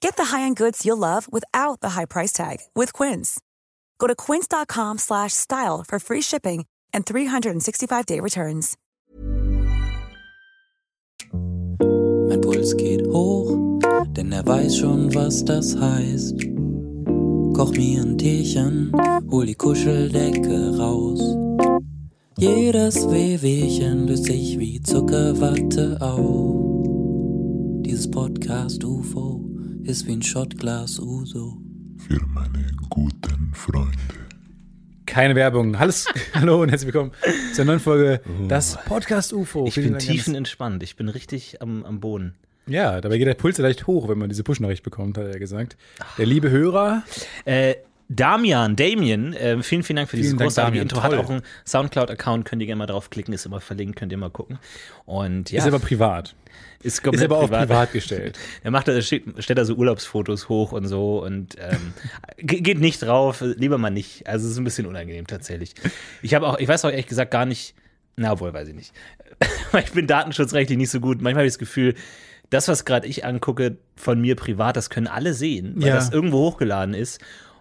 Get the high-end goods you'll love without the high price tag with Quince. Go to quince.com slash style for free shipping and 365-day returns. Mein Puls geht hoch, denn er weiß schon, was das heißt. Koch mir ein Teechen, hol die Kuscheldecke raus. Jedes Wehwehchen löst sich wie Zuckerwatte auf. Dieses Podcast UFO ist wie ein Shotglas Uso. für meine guten Freunde. Keine Werbung. Alles, hallo und herzlich willkommen zur neuen Folge Das Podcast UFO. Ich Vielen bin tiefenentspannt. Ich bin richtig am, am Boden. Ja, dabei geht der Puls leicht hoch, wenn man diese Push-Nachricht bekommt, hat er gesagt. Der liebe Hörer, Äh, Damian, Damien, äh, vielen, vielen Dank für dieses Vielen großartige. Intro. Hat Toll. auch einen Soundcloud-Account, könnt ihr gerne mal draufklicken, ist immer verlinkt, könnt ihr mal gucken. Und ja, ist aber privat. ist, Ist aber auf privat gestellt. Er macht, steht, stellt da so Urlaubsfotos hoch und so und ähm, ge- geht nicht drauf, lieber mal nicht. Also es ist ein bisschen unangenehm tatsächlich. Ich habe auch, ich weiß auch ehrlich gesagt gar nicht, na wohl, weiß ich nicht. Ich bin datenschutzrechtlich nicht so gut. Manchmal habe ich das Gefühl, das, was gerade ich angucke von mir privat, das können alle sehen, weil Ja. das irgendwo hochgeladen ist.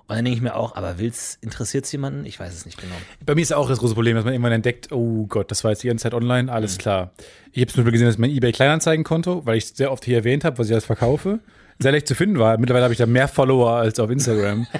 Und dann denke ich mir auch, aber will's, interessiert es jemanden? Ich weiß es nicht genau. Bei mir ist auch das große Problem, dass man irgendwann entdeckt, oh Gott, das war jetzt die ganze Zeit online, alles klar. Ich habe zum Beispiel gesehen, dass mein eBay Kleinanzeigenkonto, weil ich es sehr oft hier erwähnt habe, was ich alles verkaufe, sehr leicht zu finden war. Mittlerweile habe ich da mehr Follower als auf Instagram.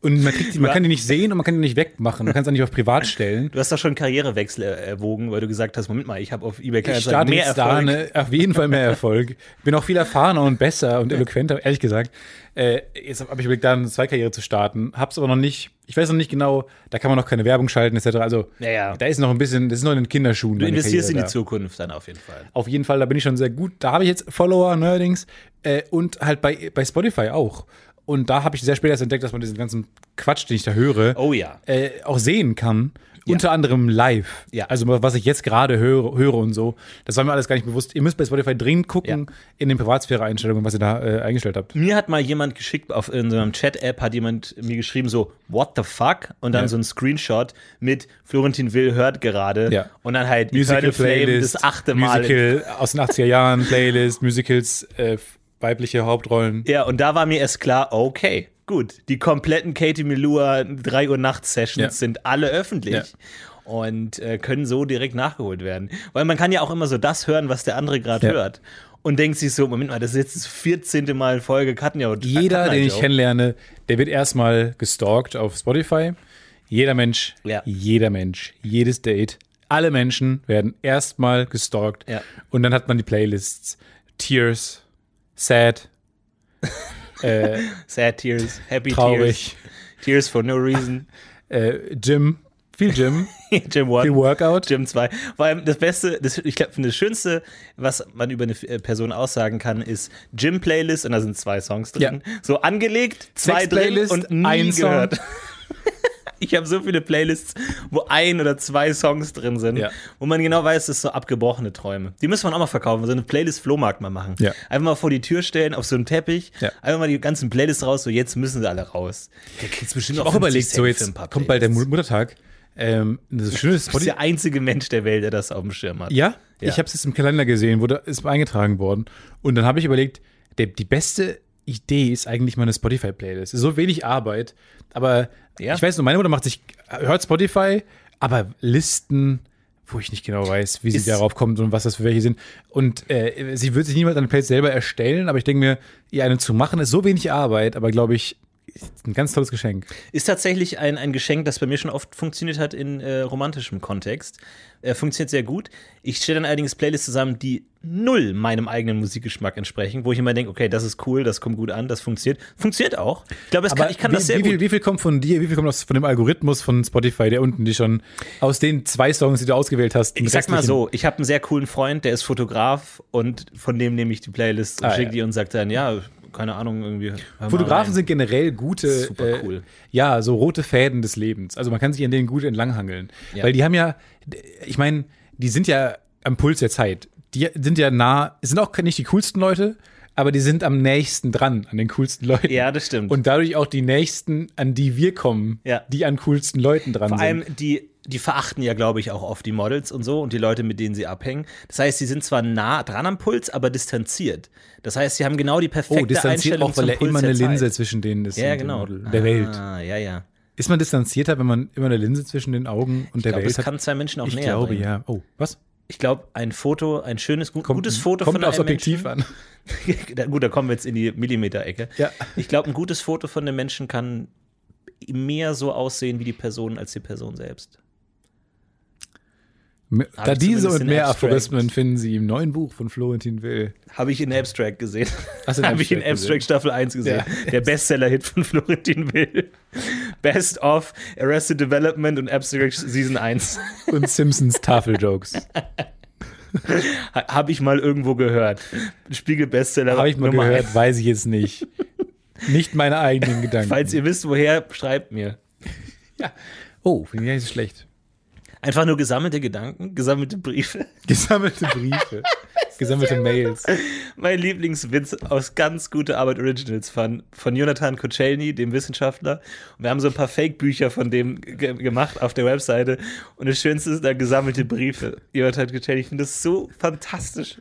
Und man, kriegt die, man kann die nicht sehen und man kann die nicht wegmachen. Man kann es auch nicht auf privat stellen. Du hast doch schon Karrierewechsel er- erwogen, weil du gesagt hast, Moment mal, ich habe auf eBay Ich starte mehr jetzt da Erfolg. ne, auf jeden Fall mehr Erfolg. Bin auch viel erfahrener und besser und eloquenter, ehrlich gesagt. Äh, jetzt habe ich überlegt, da eine Zweikarriere zu starten. Hab's aber noch nicht. Ich weiß noch nicht genau, da kann man noch keine Werbung schalten, etc. Also Ja, ja. da ist noch ein bisschen, das ist noch in den Kinderschuhen. Du investierst in Karriere die da. Zukunft dann auf jeden Fall. Auf jeden Fall, da bin ich schon sehr gut. Da habe ich jetzt Follower neuerdings äh, und halt bei, bei Spotify auch. Und da habe ich sehr spät erst entdeckt, dass man diesen ganzen Quatsch, den ich da höre, Oh ja. äh, auch sehen kann. Unter anderem live. Ja. Also was ich jetzt gerade höre, höre und so. Das war mir alles gar nicht bewusst. Ihr müsst bei Spotify dringend gucken Ja. in den Privatsphäre-Einstellungen, was ihr da äh, eingestellt habt. Mir hat mal jemand geschickt, auf in so einem Chat-App hat jemand mir geschrieben, so, what the fuck? Und dann Ja. so ein Screenshot mit Florentin Will hört gerade. Ja. Und dann halt Musical Playlist, das achte Mal. Musical aus den 80er Jahren, Playlist, Musicals, äh, weibliche Hauptrollen. Ja, und da war mir erst klar, okay, gut, die kompletten Katie Melua 3 Uhr Nacht Sessions Ja. sind alle öffentlich. Ja. Und äh, können so direkt nachgeholt werden. Weil man kann ja auch immer so das hören, was der andere gerade Ja. hört. Und denkt sich so, Moment mal, das ist jetzt das 14. Mal in Folge Katja und Jeder, Katja den ich kennenlerne, der wird erstmal gestalkt auf Spotify. Jeder Mensch, jeder Mensch, jedes Date, alle Menschen werden erstmal gestalkt. Und dann hat man die Playlists. Tears, Sad, Sad Tears, Happy traurig, Tears, Tears for no reason. äh, Gym, viel Gym, Jim One. viel Workout. Jim 2. Vor allem das Beste, das, ich glaube, das Schönste, was man über eine äh, Person aussagen kann, ist Gym-Playlist und da sind zwei Songs drin. So angelegt, zwei drin Sex-Playlist, und nie ein Song. Ich habe so viele Playlists, wo ein oder zwei Songs drin sind, Ja. wo man genau weiß, das ist so abgebrochene Träume. Die müssen wir auch mal verkaufen, so eine Playlist-Flohmarkt mal machen. Ja. Einfach mal vor die Tür stellen, auf so einen Teppich, Ja. einfach mal die ganzen Playlists raus, so jetzt müssen sie alle raus. Der kriegt bestimmt Ich habe auch überlegt, so jetzt kommt bald der Mu- Muttertag. Ähm, das Schöne ist, Du bist der einzige Mensch der Welt, der das auf dem Schirm hat. Ja, Ja. ich habe es jetzt im Kalender gesehen, wurde ist eingetragen worden. Und dann habe ich überlegt, der, die beste Idee ist eigentlich meine Spotify-Playlist. So wenig Arbeit, aber Ja. ich weiß nur, meine Mutter macht sich, hört Spotify, aber Listen, wo ich nicht genau weiß, wie sie Ist- darauf kommt und was das für welche sind. Und äh, sie wird sich niemals eine Playlist selber erstellen, aber ich denke mir, ihr eine zu machen, ist so wenig Arbeit, aber glaube ich, ein ganz tolles Geschenk. Ist tatsächlich ein, ein Geschenk, das bei mir schon oft funktioniert hat in äh, romantischem Kontext. Äh, funktioniert sehr gut. Ich stelle dann allerdings Playlists zusammen, die null meinem eigenen Musikgeschmack entsprechen, wo ich immer denke, okay, das ist cool, das kommt gut an, das funktioniert. Funktioniert auch. Ich glaube, kann, ich kann wie, das sehr wie, viel, gut. wie viel kommt von dir, wie viel kommt aus, von dem Algorithmus von Spotify, der unten die schon aus den zwei Songs, die du ausgewählt hast, Ich sag mal so, ich habe einen sehr coolen Freund, der ist Fotograf und von dem nehme ich die Playlist und Ah, schicke ja. die und sagt dann, ja, keine Ahnung, irgendwie. Fotografen sind generell gute, Super cool. Äh, ja, so rote Fäden des Lebens. Also man kann sich an denen gut entlanghangeln. Ja. Weil die haben ja, ich meine, die sind ja am Puls der Zeit. Die sind ja nah, sind auch nicht die coolsten Leute, aber die sind am nächsten dran an den coolsten Leuten. Ja, das stimmt. Und dadurch auch die nächsten, an die wir kommen, Ja. die an coolsten Leuten dran Vor sind. allem, die, die verachten ja, glaube ich, auch oft die Models und so und die Leute, mit denen sie abhängen. Das heißt, sie sind zwar nah dran am Puls, aber distanziert. Das heißt, sie haben genau die perfekte oh, distanziert Einstellung auch, weil zum er immer der eine Linse Zeit. zwischen denen ist. Ja, genau. Der Welt. Ah, ja, ja. Ist man distanzierter, wenn man immer eine Linse zwischen den Augen und der Ich glaube, Welt das hat? kann zwei Menschen auch ich näher glaube, bringen. ja. Oh, was? Ich glaube, ein Foto, ein schönes, gut, gutes Foto kommt von aufs einem Objektiv Menschen, an. Gut, da kommen wir jetzt in die Millimeter-Ecke. Ja. Ich glaube, ein gutes Foto von einem Menschen kann mehr so aussehen wie die Person als die Person selbst. Da diese und mehr Abstract. Aphorismen finden Sie im neuen Buch von Florentin Will. Habe ich in Abstract gesehen. In Habe ich in Abstract Abstract Staffel 1 gesehen. Ja. Der Bestseller-Hit von Florentin Will. Best of Arrested Development und Abstract Season 1. Und Simpsons Tafeljokes. Ha- Habe ich mal irgendwo gehört. Spiegel-Bestseller. Habe ich mal Nummer gehört, 1. weiß ich jetzt nicht. Nicht meine eigenen Gedanken. Falls ihr wisst, woher, schreibt mir. oh, finde ich nicht so schlecht. Einfach nur gesammelte Gedanken, gesammelte Briefe. Gesammelte Briefe. Gesammelte Mails. Mein Lieblingswitz aus ganz gute Arbeit Originals von, von Jonathan Kocelny, dem Wissenschaftler. Und wir haben so ein paar Fake-Bücher von dem ge gemacht auf der Webseite. Und das Schönste ist da gesammelte Briefe. Jonathan Kocelny, ich finde das so fantastisch.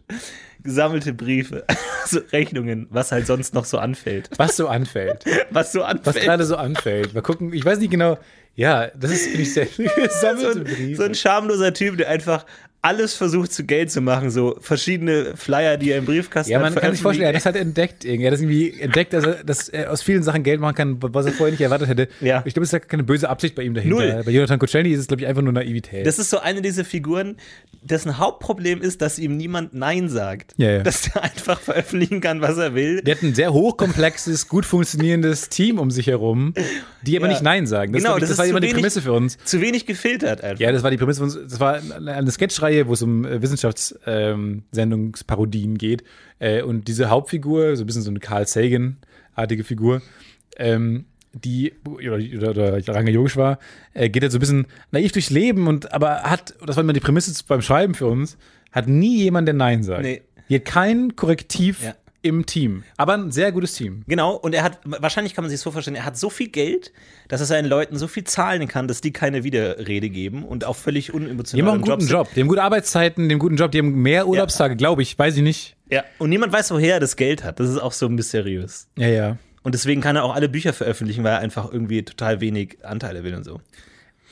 Gesammelte Briefe, so Rechnungen, was halt sonst noch so anfällt. Was so anfällt. Was so Was anfällt. gerade so anfällt. Mal gucken, ich weiß nicht genau. Ja, das ist, finde ich, sehr so, ein, Briefe. so ein schamloser Typ, der einfach alles versucht zu Geld zu machen, so verschiedene Flyer, die er im Briefkasten Ja, hat, man kann sich vorstellen, er hat das halt entdeckt. irgendwie. Er hat das irgendwie entdeckt, dass er, dass er aus vielen Sachen Geld machen kann, was er vorher nicht erwartet hätte. Ja. Ich glaube, es ist ja keine böse Absicht bei ihm dahinter. Null. Bei Jonathan Kocelny ist es, glaube ich, einfach nur Naivität. Das ist so eine dieser Figuren, dessen Hauptproblem ist, dass ihm niemand Nein sagt. Ja, ja. Dass der einfach veröffentlichen kann, was er will. Der hat ein sehr hochkomplexes, gut funktionierendes Team um sich herum, die aber Ja. nicht Nein sagen. Das, Genau, ich, das das, war immer die Prämisse für uns. Zu wenig gefiltert einfach. Ja, das war die Prämisse für uns. Das war eine Sketchreihe, wo es um äh, Wissenschaftssendungsparodien geht. Äh, und diese Hauptfigur, so ein bisschen so eine Carl Sagan-artige Figur, ähm, die, oder, oder, oder Range Yogeshwar, äh, geht halt so ein bisschen naiv durchs Leben und aber hat, das war immer die Prämisse beim Schreiben für uns, hat nie jemand, der Nein sagt. Nee. Hier kein Korrektiv Ja. Im Team. Aber ein sehr gutes Team. Genau, und er hat, wahrscheinlich kann man sich so vorstellen, er hat so viel Geld, dass er seinen Leuten so viel zahlen kann, dass die keine Widerrede geben und auch völlig Die unemotional haben auch einen guten. Job. Die haben gute Arbeitszeiten, die haben guten Job, die haben mehr Urlaubstage, glaube ich, weiß ich nicht. Ja, und niemand weiß, woher er das Geld hat. Das ist auch so mysteriös. Ja, ja. Und deswegen kann er auch alle Bücher veröffentlichen, weil er einfach irgendwie total wenig Anteile will und so.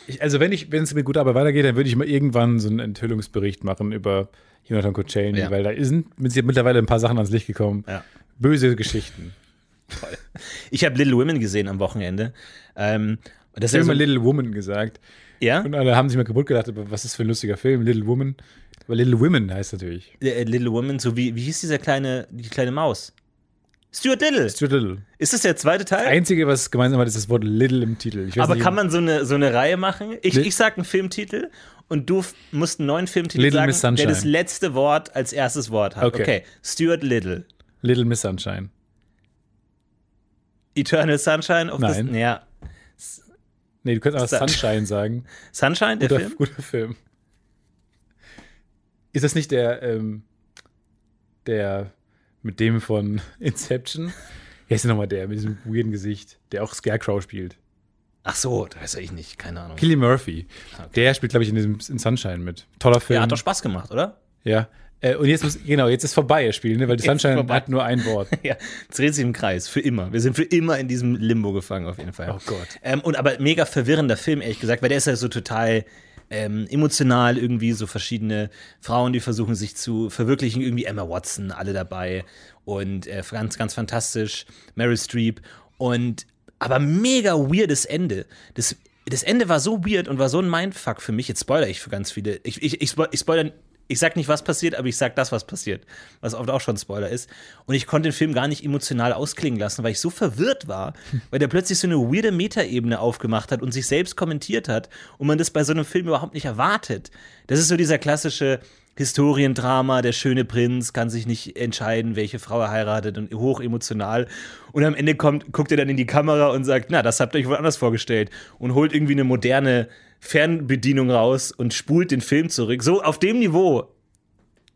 Ich, also wenn ich, wenn es mit guter Arbeit weitergeht, dann würde ich mal irgendwann so einen Enthüllungsbericht machen über Jonathan Kocelny, Ja. weil da sind mit- mittlerweile ein paar Sachen ans Licht gekommen. Ja. Böse Geschichten. Ich habe Little Women gesehen am Wochenende. Ähm, das Ich habe immer so, Little Woman gesagt. ja? Und alle haben sich mal kaputt gedacht, was ist für ein lustiger Film, Little Woman. Aber Little Women heißt natürlich. Äh, Little Women, so wie, wie hieß dieser kleine, die kleine Maus? Stuart Little. Stuart Little. Ist das der zweite Teil? Einzige, was gemeinsam hat, ist das Wort Little im Titel. Aber nicht, kann man so eine, so eine Reihe machen? Ich, ich sag einen Filmtitel und du musst einen neuen Filmtitel Little sagen, Miss Sunshine. der das letzte Wort als erstes Wort hat. Okay. Okay. Stuart Little. Little Miss Sunshine. Eternal Sunshine of Nein. the... Ja. Nee, du könntest auch Sun- Sunshine sagen. Sunshine, der Guter Film? guter Film. Ist das nicht der, ähm, der mit dem von Inception? Wer ist denn nochmal der mit diesem weirden Gesicht, der auch Scarecrow spielt? Ach so, das weiß ich nicht, keine Ahnung. Killy Murphy. Okay. Der spielt, glaube ich, in diesem in Sunshine mit. Toller Film. Ja, hat doch Spaß gemacht, oder? Ja. Äh, und jetzt muss, genau, jetzt ist vorbei, das Spiel, ne? weil Jetzt Sunshine vorbei. hat nur ein Wort. Ja, es dreht sich im Kreis, für immer. Wir sind für immer in diesem Limbo gefangen, auf jeden Fall. Oh Gott. Ähm, und aber mega verwirrender Film, ehrlich gesagt, weil der ist ja so total ähm, emotional irgendwie, so verschiedene Frauen, die versuchen sich zu verwirklichen, irgendwie Emma Watson, alle dabei und äh, ganz, ganz fantastisch, Meryl Streep und aber mega weirdes Ende. Das, das Ende war so weird und war so ein Mindfuck für mich. Jetzt spoiler ich für ganz viele. Ich, ich, ich spoiler ich sag nicht, was passiert, aber ich sag das, was passiert. Was oft auch schon Spoiler ist. Und ich konnte den Film gar nicht emotional ausklingen lassen, weil ich so verwirrt war, weil der plötzlich so eine weirde Metaebene aufgemacht hat und sich selbst kommentiert hat und man das bei so einem Film überhaupt nicht erwartet. Das ist so dieser klassische Historiendrama, der schöne Prinz kann sich nicht entscheiden, welche Frau er heiratet und hoch emotional. Und am Ende kommt, guckt er dann in die Kamera und sagt, na, das habt ihr euch wohl anders vorgestellt und holt irgendwie eine moderne Fernbedienung raus und spult den Film zurück. So auf dem Niveau.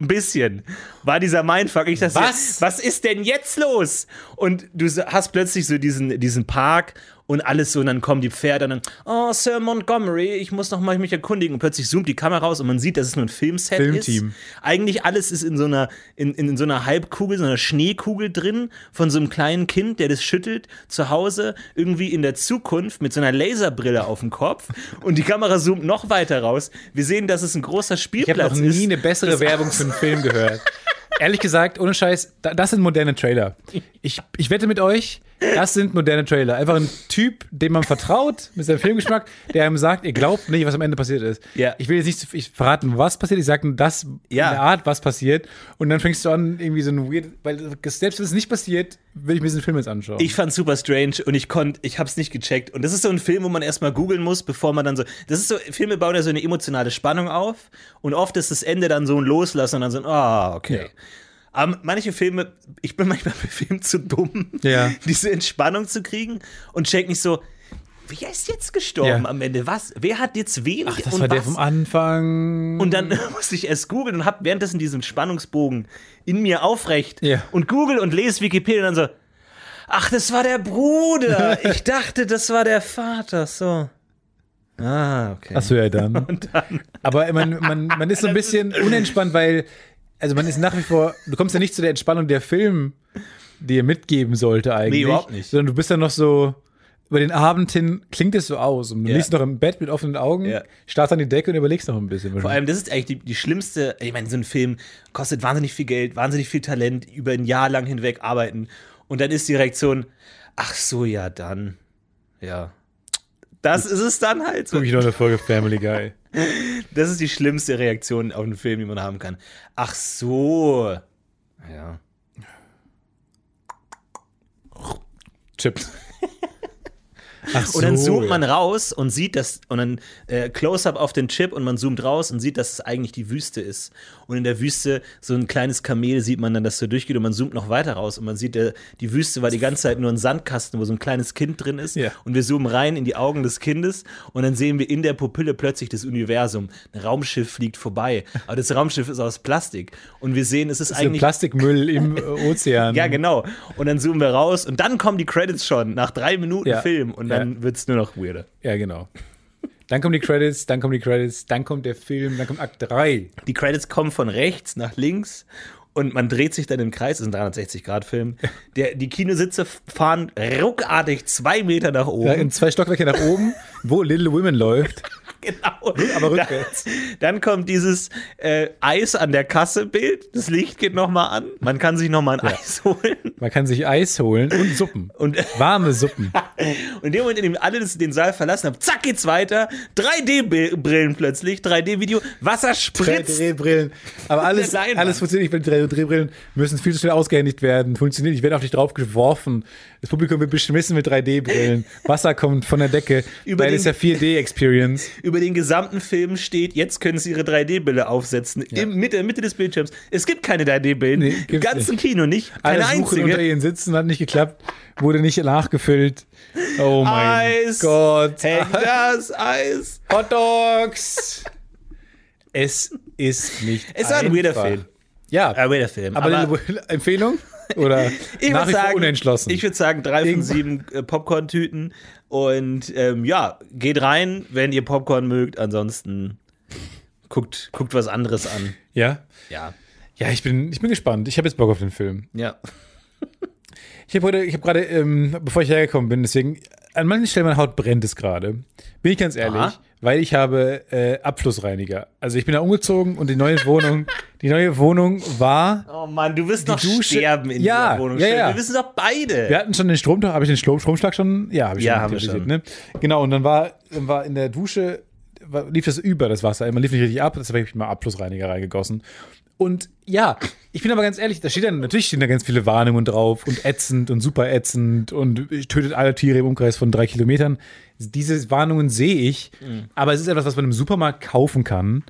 Ein bisschen war dieser Mindfuck. Ich dachte, Was? was ist denn jetzt los? Und du hast plötzlich so diesen, diesen Park und alles so, und dann kommen die Pferde und dann, oh, Sir Montgomery, ich muss noch mal mich erkundigen. Und plötzlich zoomt die Kamera raus und man sieht, dass es nur ein Filmset Filmteam. ist. Eigentlich alles ist in so einer, in, in, in so einer Halbkugel, so einer Schneekugel drin, von so einem kleinen Kind, der das schüttelt, zu Hause, irgendwie in der Zukunft mit so einer Laserbrille auf dem Kopf. Und die Kamera zoomt noch weiter raus. Wir sehen, dass es ein großer Ich habe Spielplatz noch nie ist. eine bessere Das- Werbung für einen Film gehört. Ehrlich gesagt, ohne Scheiß, da, das sind moderne Trailer. Ich, ich wette mit euch, das sind moderne Trailer. Einfach ein Typ, dem man vertraut, mit seinem Filmgeschmack, der einem sagt, ihr glaubt nicht, was am Ende passiert ist. Ja. Ich will jetzt nicht viel verraten, was passiert, ich sage nur das, Ja. in der Art, was passiert. Und dann fängst du an, irgendwie so ein weird, weil selbst wenn es nicht passiert, will ich mir diesen Film jetzt anschauen. Ich fand's super strange und ich konnte, ich hab's nicht gecheckt. Und das ist so ein Film, wo man erstmal googeln muss, bevor man dann so. Das ist so, Filme bauen ja so eine emotionale Spannung auf und oft ist das Ende dann so ein Loslassen und dann so ein, ah, okay. Ja. Aber manche Filme, ich bin manchmal bei Filmen zu dumm, Ja. diese Entspannung zu kriegen und check nicht so, wer ist jetzt gestorben Ja. am Ende? Was? Wer hat jetzt wen? Ach, das und war der was? vom Anfang. Und dann musste ich erst googeln und hab währenddessen diesen Spannungsbogen in mir aufrecht Ja. und google und lese Wikipedia und dann so, ach, das war der Bruder. Ich dachte, das war der Vater. So. Ah, okay. Achso, ja, dann. Dann Aber man, man, man ist so ein bisschen unentspannt, weil, also man ist nach wie vor, du kommst ja nicht zu der Entspannung, der Film dir mitgeben sollte eigentlich. Nee, überhaupt nicht. Sondern du bist dann noch so, über den Abend hin klingt es so aus. Und du Ja. liegst noch im Bett mit offenen Augen, Ja. starrst an die Decke und überlegst noch ein bisschen. Vor allem, das ist eigentlich die, die schlimmste, ich meine, so ein Film kostet wahnsinnig viel Geld, wahnsinnig viel Talent, über ein Jahr lang hinweg arbeiten. Und dann ist die Reaktion, ach so, ja, dann. Ja. Das ist es dann halt. So. guck ich noch eine Folge Family Guy. Das ist die schlimmste Reaktion auf einen Film, die man haben kann. Ach so. Ja. Chips. Ach Und dann so, zoomt ja. man raus und sieht das, und dann äh, Close-up auf den Chip und man zoomt raus und sieht, dass es eigentlich die Wüste ist. Und in der Wüste so ein kleines Kamel sieht man dann, das so durchgeht und man zoomt noch weiter raus und man sieht, der, die Wüste war die ganze Zeit nur ein Sandkasten, wo so ein kleines Kind drin ist. Ja. Und wir zoomen rein in die Augen des Kindes und dann sehen wir in der Pupille plötzlich das Universum. Ein Raumschiff fliegt vorbei, aber das Raumschiff ist aus Plastik. Und wir sehen, es ist So eigentlich Plastikmüll im Ozean. ja, genau. Und dann zoomen wir raus und dann kommen die Credits schon nach drei Minuten Ja. Film und dann Ja. wird's nur noch weirder. Ja, genau. Dann kommen die Credits, dann kommen die Credits, dann kommt der Film, dann kommt Akt 3. Die Credits kommen von rechts nach links und man dreht sich dann im Kreis. Das ist ein 360-Grad-Film. Der, die Kinositze fahren ruckartig zwei Meter nach oben. Ja, in zwei Stockwerke nach oben, wo Little Women läuft. genau. aber rückwärts. Dann, dann kommt dieses äh, Eis an der Kasse-Bild. Das Licht geht nochmal an. Man kann sich nochmal ein Eis holen. Man kann sich Eis holen und Suppen. Und Warme Suppen. Und in dem Moment, in dem alle den Saal verlassen haben, zack geht's weiter. 3D-Brillen plötzlich, 3D-Video, Wasser spritzt. Drehbrillen. Aber alles, alles funktioniert nicht, weil die Drehbrillen müssen viel zu schnell ausgehändigt werden. Funktioniert nicht, werden auf dich drauf geworfen. Das Publikum wird beschmissen mit 3D-Brillen. Wasser kommt von der Decke. Über weil den- es ja 4D-Experience. Über den gesamten Film steht, jetzt können sie ihre 3D-Brille aufsetzen. Im Mitte, Mitte des Bildschirms. Es gibt keine 3D-Brillen. Nee, Im ganzen Kino nicht. Alle Keine suchen unter einzige. ihren Sitzen, hat nicht geklappt. Wurde nicht nachgefüllt. Oh mein Eis. Gott. Hängt das Eis. Hot Dogs. Es ist nicht Es war ein weirder. Film. Ja, Ein weirder Film. aber, Aber, Empfehlung? Oder ich nach sagen, unentschlossen? ich würde sagen, drei von sieben äh, Popcorn-Tüten. Und ähm, ja, geht rein, wenn ihr Popcorn mögt. Ansonsten guckt, guckt was anderes an. ja? Ja. Ja, ich bin, ich bin gespannt. Ich habe jetzt Bock auf den Film. Ja. Ich habe heute, ich habe gerade, ähm, bevor ich hergekommen bin, deswegen, an manchen Stellen meine Haut brennt es gerade. Bin ich ganz ehrlich, Aha. weil ich habe äh, Abflussreiniger. Also ich bin da umgezogen und die neue Wohnung, die neue Wohnung war, Oh Mann, du wirst noch Dusche- sterben in Ja, dieser Wohnung. ja, ja. Wir wissen doch beide. wir hatten schon den Strom, habe ich den Strom, Stromschlag schon? Ja, habe ich Ja, schon haben wir thematisiert, Ne? Genau, und dann war, dann war in der Dusche, lief das über, das Wasser. Man lief nicht richtig ab, deshalb habe ich mal Abflussreiniger reingegossen. Und ja, ich bin aber ganz ehrlich, da steht dann, natürlich stehen da ganz viele Warnungen drauf und ätzend und super ätzend und tötet alle Tiere im Umkreis von drei Kilometern. Diese Warnungen sehe ich, Mhm. aber es ist etwas, was man im Supermarkt kaufen kann,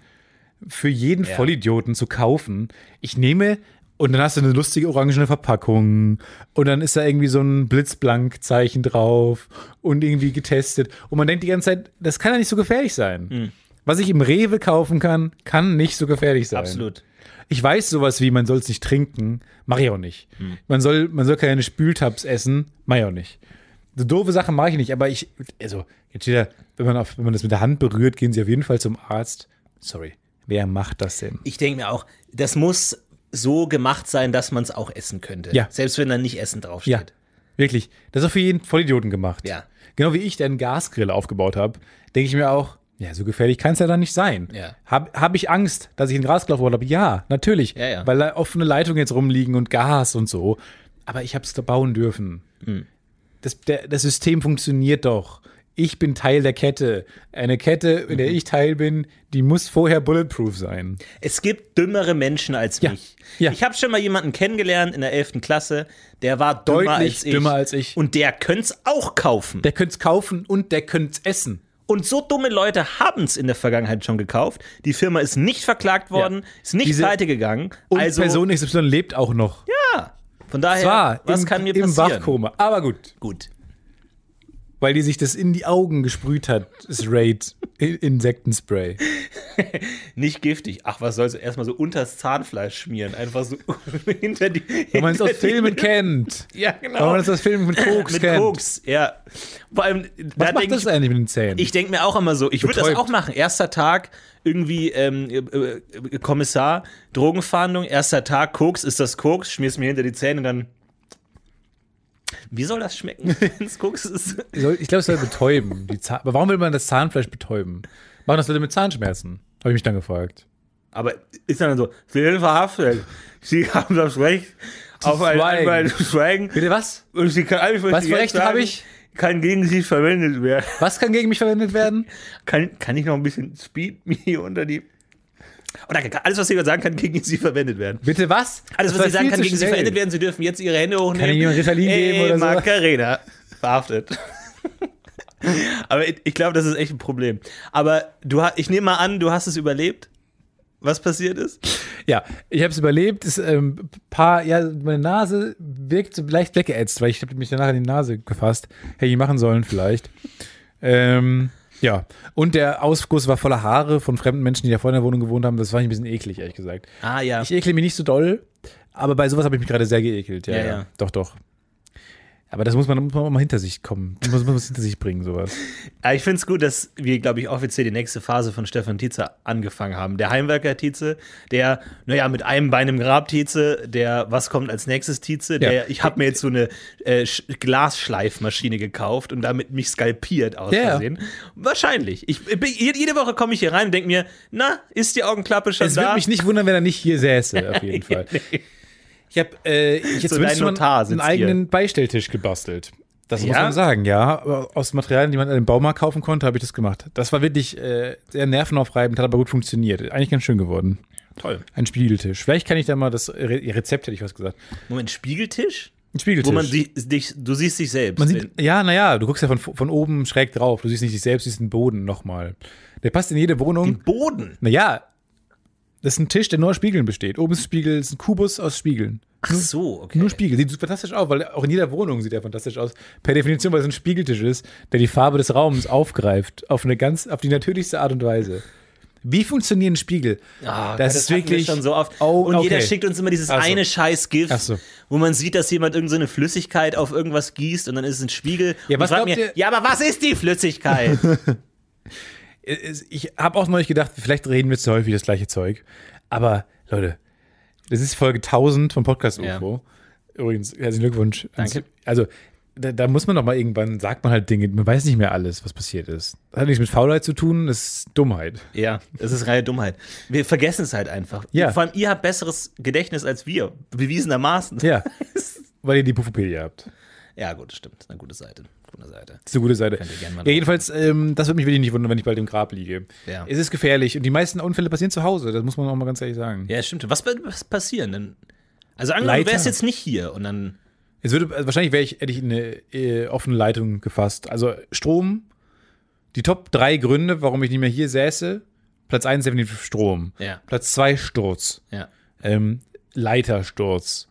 für jeden Ja. Vollidioten zu kaufen. Ich nehme und dann hast du eine lustige orangene Verpackung und dann ist da irgendwie so ein Blitzblank-Zeichen drauf und irgendwie getestet. Und man denkt die ganze Zeit, das kann ja nicht so gefährlich sein. Hm. Was ich im Rewe kaufen kann, kann nicht so gefährlich sein. Absolut. Ich weiß sowas wie, man soll es nicht trinken, mache ich auch nicht. Hm. Man, soll, man soll keine Spültabs essen, mache ich auch nicht. So doofe Sachen mache ich nicht, aber ich, also, jetzt steht da, wenn man, auf, wenn man das mit der Hand berührt, gehen Sie auf jeden Fall zum Arzt. Sorry, wer macht das denn? Ich denke mir auch, das muss so gemacht sein, dass man es auch essen könnte. Ja. Selbst wenn da nicht Essen Ja, draufsteht. wirklich. Das ist auch für jeden Vollidioten gemacht. Ja. Genau wie ich, einen Gasgrill aufgebaut habe, denke ich mir auch, ja, so gefährlich kann es ja dann nicht sein. Ja. Habe hab ich Angst, dass ich einen Gasgrill aufgebaut habe? Ja, natürlich. Ja, ja. Weil da offene Leitungen jetzt rumliegen und Gas und so. Aber ich habe es bauen dürfen. Hm. Das, der, das System funktioniert doch. Ich bin Teil der Kette. Eine Kette, in Mhm. der ich Teil bin, die muss vorher bulletproof sein. Es gibt dümmere Menschen als Ja. mich. Ja. Ich habe schon mal jemanden kennengelernt in der 11. Klasse, der war dümmer Deutlich als ich. dümmer als ich. Und der könnte es auch kaufen. Der könnte es kaufen und der könnte es essen. Und so dumme Leute haben es in der Vergangenheit schon gekauft. Die Firma ist nicht verklagt worden, ist nicht Diese- pleite gegangen. Und also, Person XY lebt auch noch. ja. Von daher, Zwar was im, kann mir im passieren? Wachkoma. Aber gut. Gut. Weil die sich das in die Augen gesprüht hat, das Raid Insektenspray. Nicht giftig. Ach, was soll's? Erstmal so unters Zahnfleisch schmieren. Einfach so hinter die. Wenn man es aus hinter Filmen kennt. Ja, Wenn genau. man es aus Filmen mit Koks Mit kennt. Koks, ja. Vor allem, Was da macht das ich, eigentlich mit den Zähnen? ich denke mir auch immer so, ich würde das auch machen. Erster Tag, irgendwie ähm, äh, äh, Kommissar, Drogenfahndung, erster Tag, Koks, ist das Koks, schmier's mir hinter die Zähne und dann. Wie soll das schmecken, wenn es? Soll- ich glaube, es soll betäuben. Die Zahn Aber warum will man das Zahnfleisch betäuben? Machen das Leute mit Zahnschmerzen? Habe ich mich dann gefragt. Aber ist dann so, Sie sind verhaftet. Sie haben das Recht auf ein schweigen. Anwalt zu schweigen. Bitte was? Und Sie kann alles, Was Sie für sagen, habe ich? Kann gegen Sie verwendet werden. Was kann gegen mich verwendet werden? Kann, kann ich noch ein bisschen Speed mir unter die. Oder kann- alles, was Sie sagen, kann gegen Sie verwendet werden. Bitte was? Alles, was Sie sagen, kann gegen Sie schnell. verwendet werden. Sie dürfen jetzt Ihre Hände hochnehmen. Kann ich jemand Ritalin Ey, geben oder so? Macarena. Verhaftet. Aber ich, ich glaube, das ist echt ein Problem. Aber du, ich nehme mal an, du hast es überlebt, was passiert ist. Ja, ich habe es überlebt. Ist, ähm, paar, ja, meine Nase wirkt so leicht weggeätzt, weil ich habe mich danach in die Nase gefasst. Hätte ich machen sollen vielleicht. Ähm, ja, und der Ausguss war voller Haare von fremden Menschen, die da vor in der Wohnung gewohnt haben. Das war ein bisschen eklig, ehrlich gesagt. Ah ja. Ich ekle mich nicht so doll, aber bei sowas habe ich mich gerade sehr geekelt. Ja, Ja, ja, ja. Doch, doch. Aber das muss man, muss man auch mal hinter sich kommen. Das muss man muss hinter sich bringen, sowas. Ich finde es gut, dass wir, glaube ich, offiziell die nächste Phase von Stefan Tietze angefangen haben. Der Heimwerker Tietze, der, naja, mit einem Bein im Grab Tietze, der, was kommt als nächstes Tietze, der, Ja. ich habe mir jetzt so eine äh, Sch- Glasschleifmaschine gekauft und damit mich skalpiert aus Ja, ja. Versehen. Wahrscheinlich. Ich, jede Woche komme ich hier rein und denke mir, na, ist die Augenklappe schon Es da? würde mich nicht wundern, wenn er nicht hier säße, auf jeden Fall. Ich habe äh, jetzt So mal Notar einen sitzt eigenen Beistelltisch gebastelt. Das muss Ja? man sagen, ja. Aus Materialien, die man im Baumarkt kaufen konnte, habe ich das gemacht. Das war wirklich äh, sehr nervenaufreibend, hat aber gut funktioniert. Eigentlich ganz schön geworden. Toll. Ein Spiegeltisch. Vielleicht kann ich da mal das Re Rezept, hätte ich was gesagt. Moment, Spiegeltisch? Ein Spiegeltisch. Wo man sie, dich, du siehst dich selbst. Man sieht, ja, naja, du guckst ja von, von oben schräg drauf. Du siehst nicht dich selbst, du siehst den Boden nochmal. Der passt in jede Wohnung. den Boden. Naja, das ist ein Tisch, der nur aus Spiegeln besteht. Oben ist ein Spiegel, ist ein Kubus aus Spiegeln. Ach so, okay. Nur Spiegel. Sieht fantastisch aus, weil auch in jeder Wohnung sieht er fantastisch aus. Per Definition, weil es ein Spiegeltisch ist, der die Farbe des Raums aufgreift. Auf eine ganz, auf die natürlichste Art und Weise. Wie funktionieren Spiegel? Ah, das, Gott, ist hatten wir wirklich. schon so oft. Oh, und jeder okay. schickt uns immer dieses Ach so. eine scheiß GIF, Ach so. wo man sieht, dass jemand irgendeine so Flüssigkeit auf irgendwas gießt und dann ist es ein Spiegel. Ja, was mir, ihr- ja, aber was ist die Flüssigkeit? Ich habe auch neulich gedacht, vielleicht reden wir zu häufig das gleiche Zeug. Aber, Leute, das ist Folge 1000 vom Podcast Ja. UFO. Übrigens, herzlichen Glückwunsch. Danke. Also, da, da muss man doch mal irgendwann, sagt man halt Dinge, man weiß nicht mehr alles, was passiert ist. Das hat nichts mit Faulheit zu tun, das ist Dummheit. ja, das ist reine Dummheit. Wir vergessen es halt einfach. Ja. Vor allem, ihr habt besseres Gedächtnis als wir, bewiesenermaßen. Ja, weil ihr die Pufopedia habt. Ja, gut, das stimmt. Das ist eine gute Seite. Gute Seite. Das ist eine gute Seite. Könnt ihr gerne mal Ja, jedenfalls, ähm, das würde mich wirklich nicht wundern, wenn ich bald im Grab liege. Ja. Es ist gefährlich und die meisten Unfälle passieren zu Hause, das muss man auch mal ganz ehrlich sagen. Ja, stimmt. Was was passieren denn? Also, angenommen, du Leiter. wärst jetzt nicht hier und dann. Es würde, also wahrscheinlich wäre ich, hätte ich eine äh, offene Leitung gefasst. Also Strom, die Top drei Gründe, warum ich nicht mehr hier säße. Platz eins definitiv Strom. Ja. Platz zwei Sturz. Ja. Ähm, Leitersturz.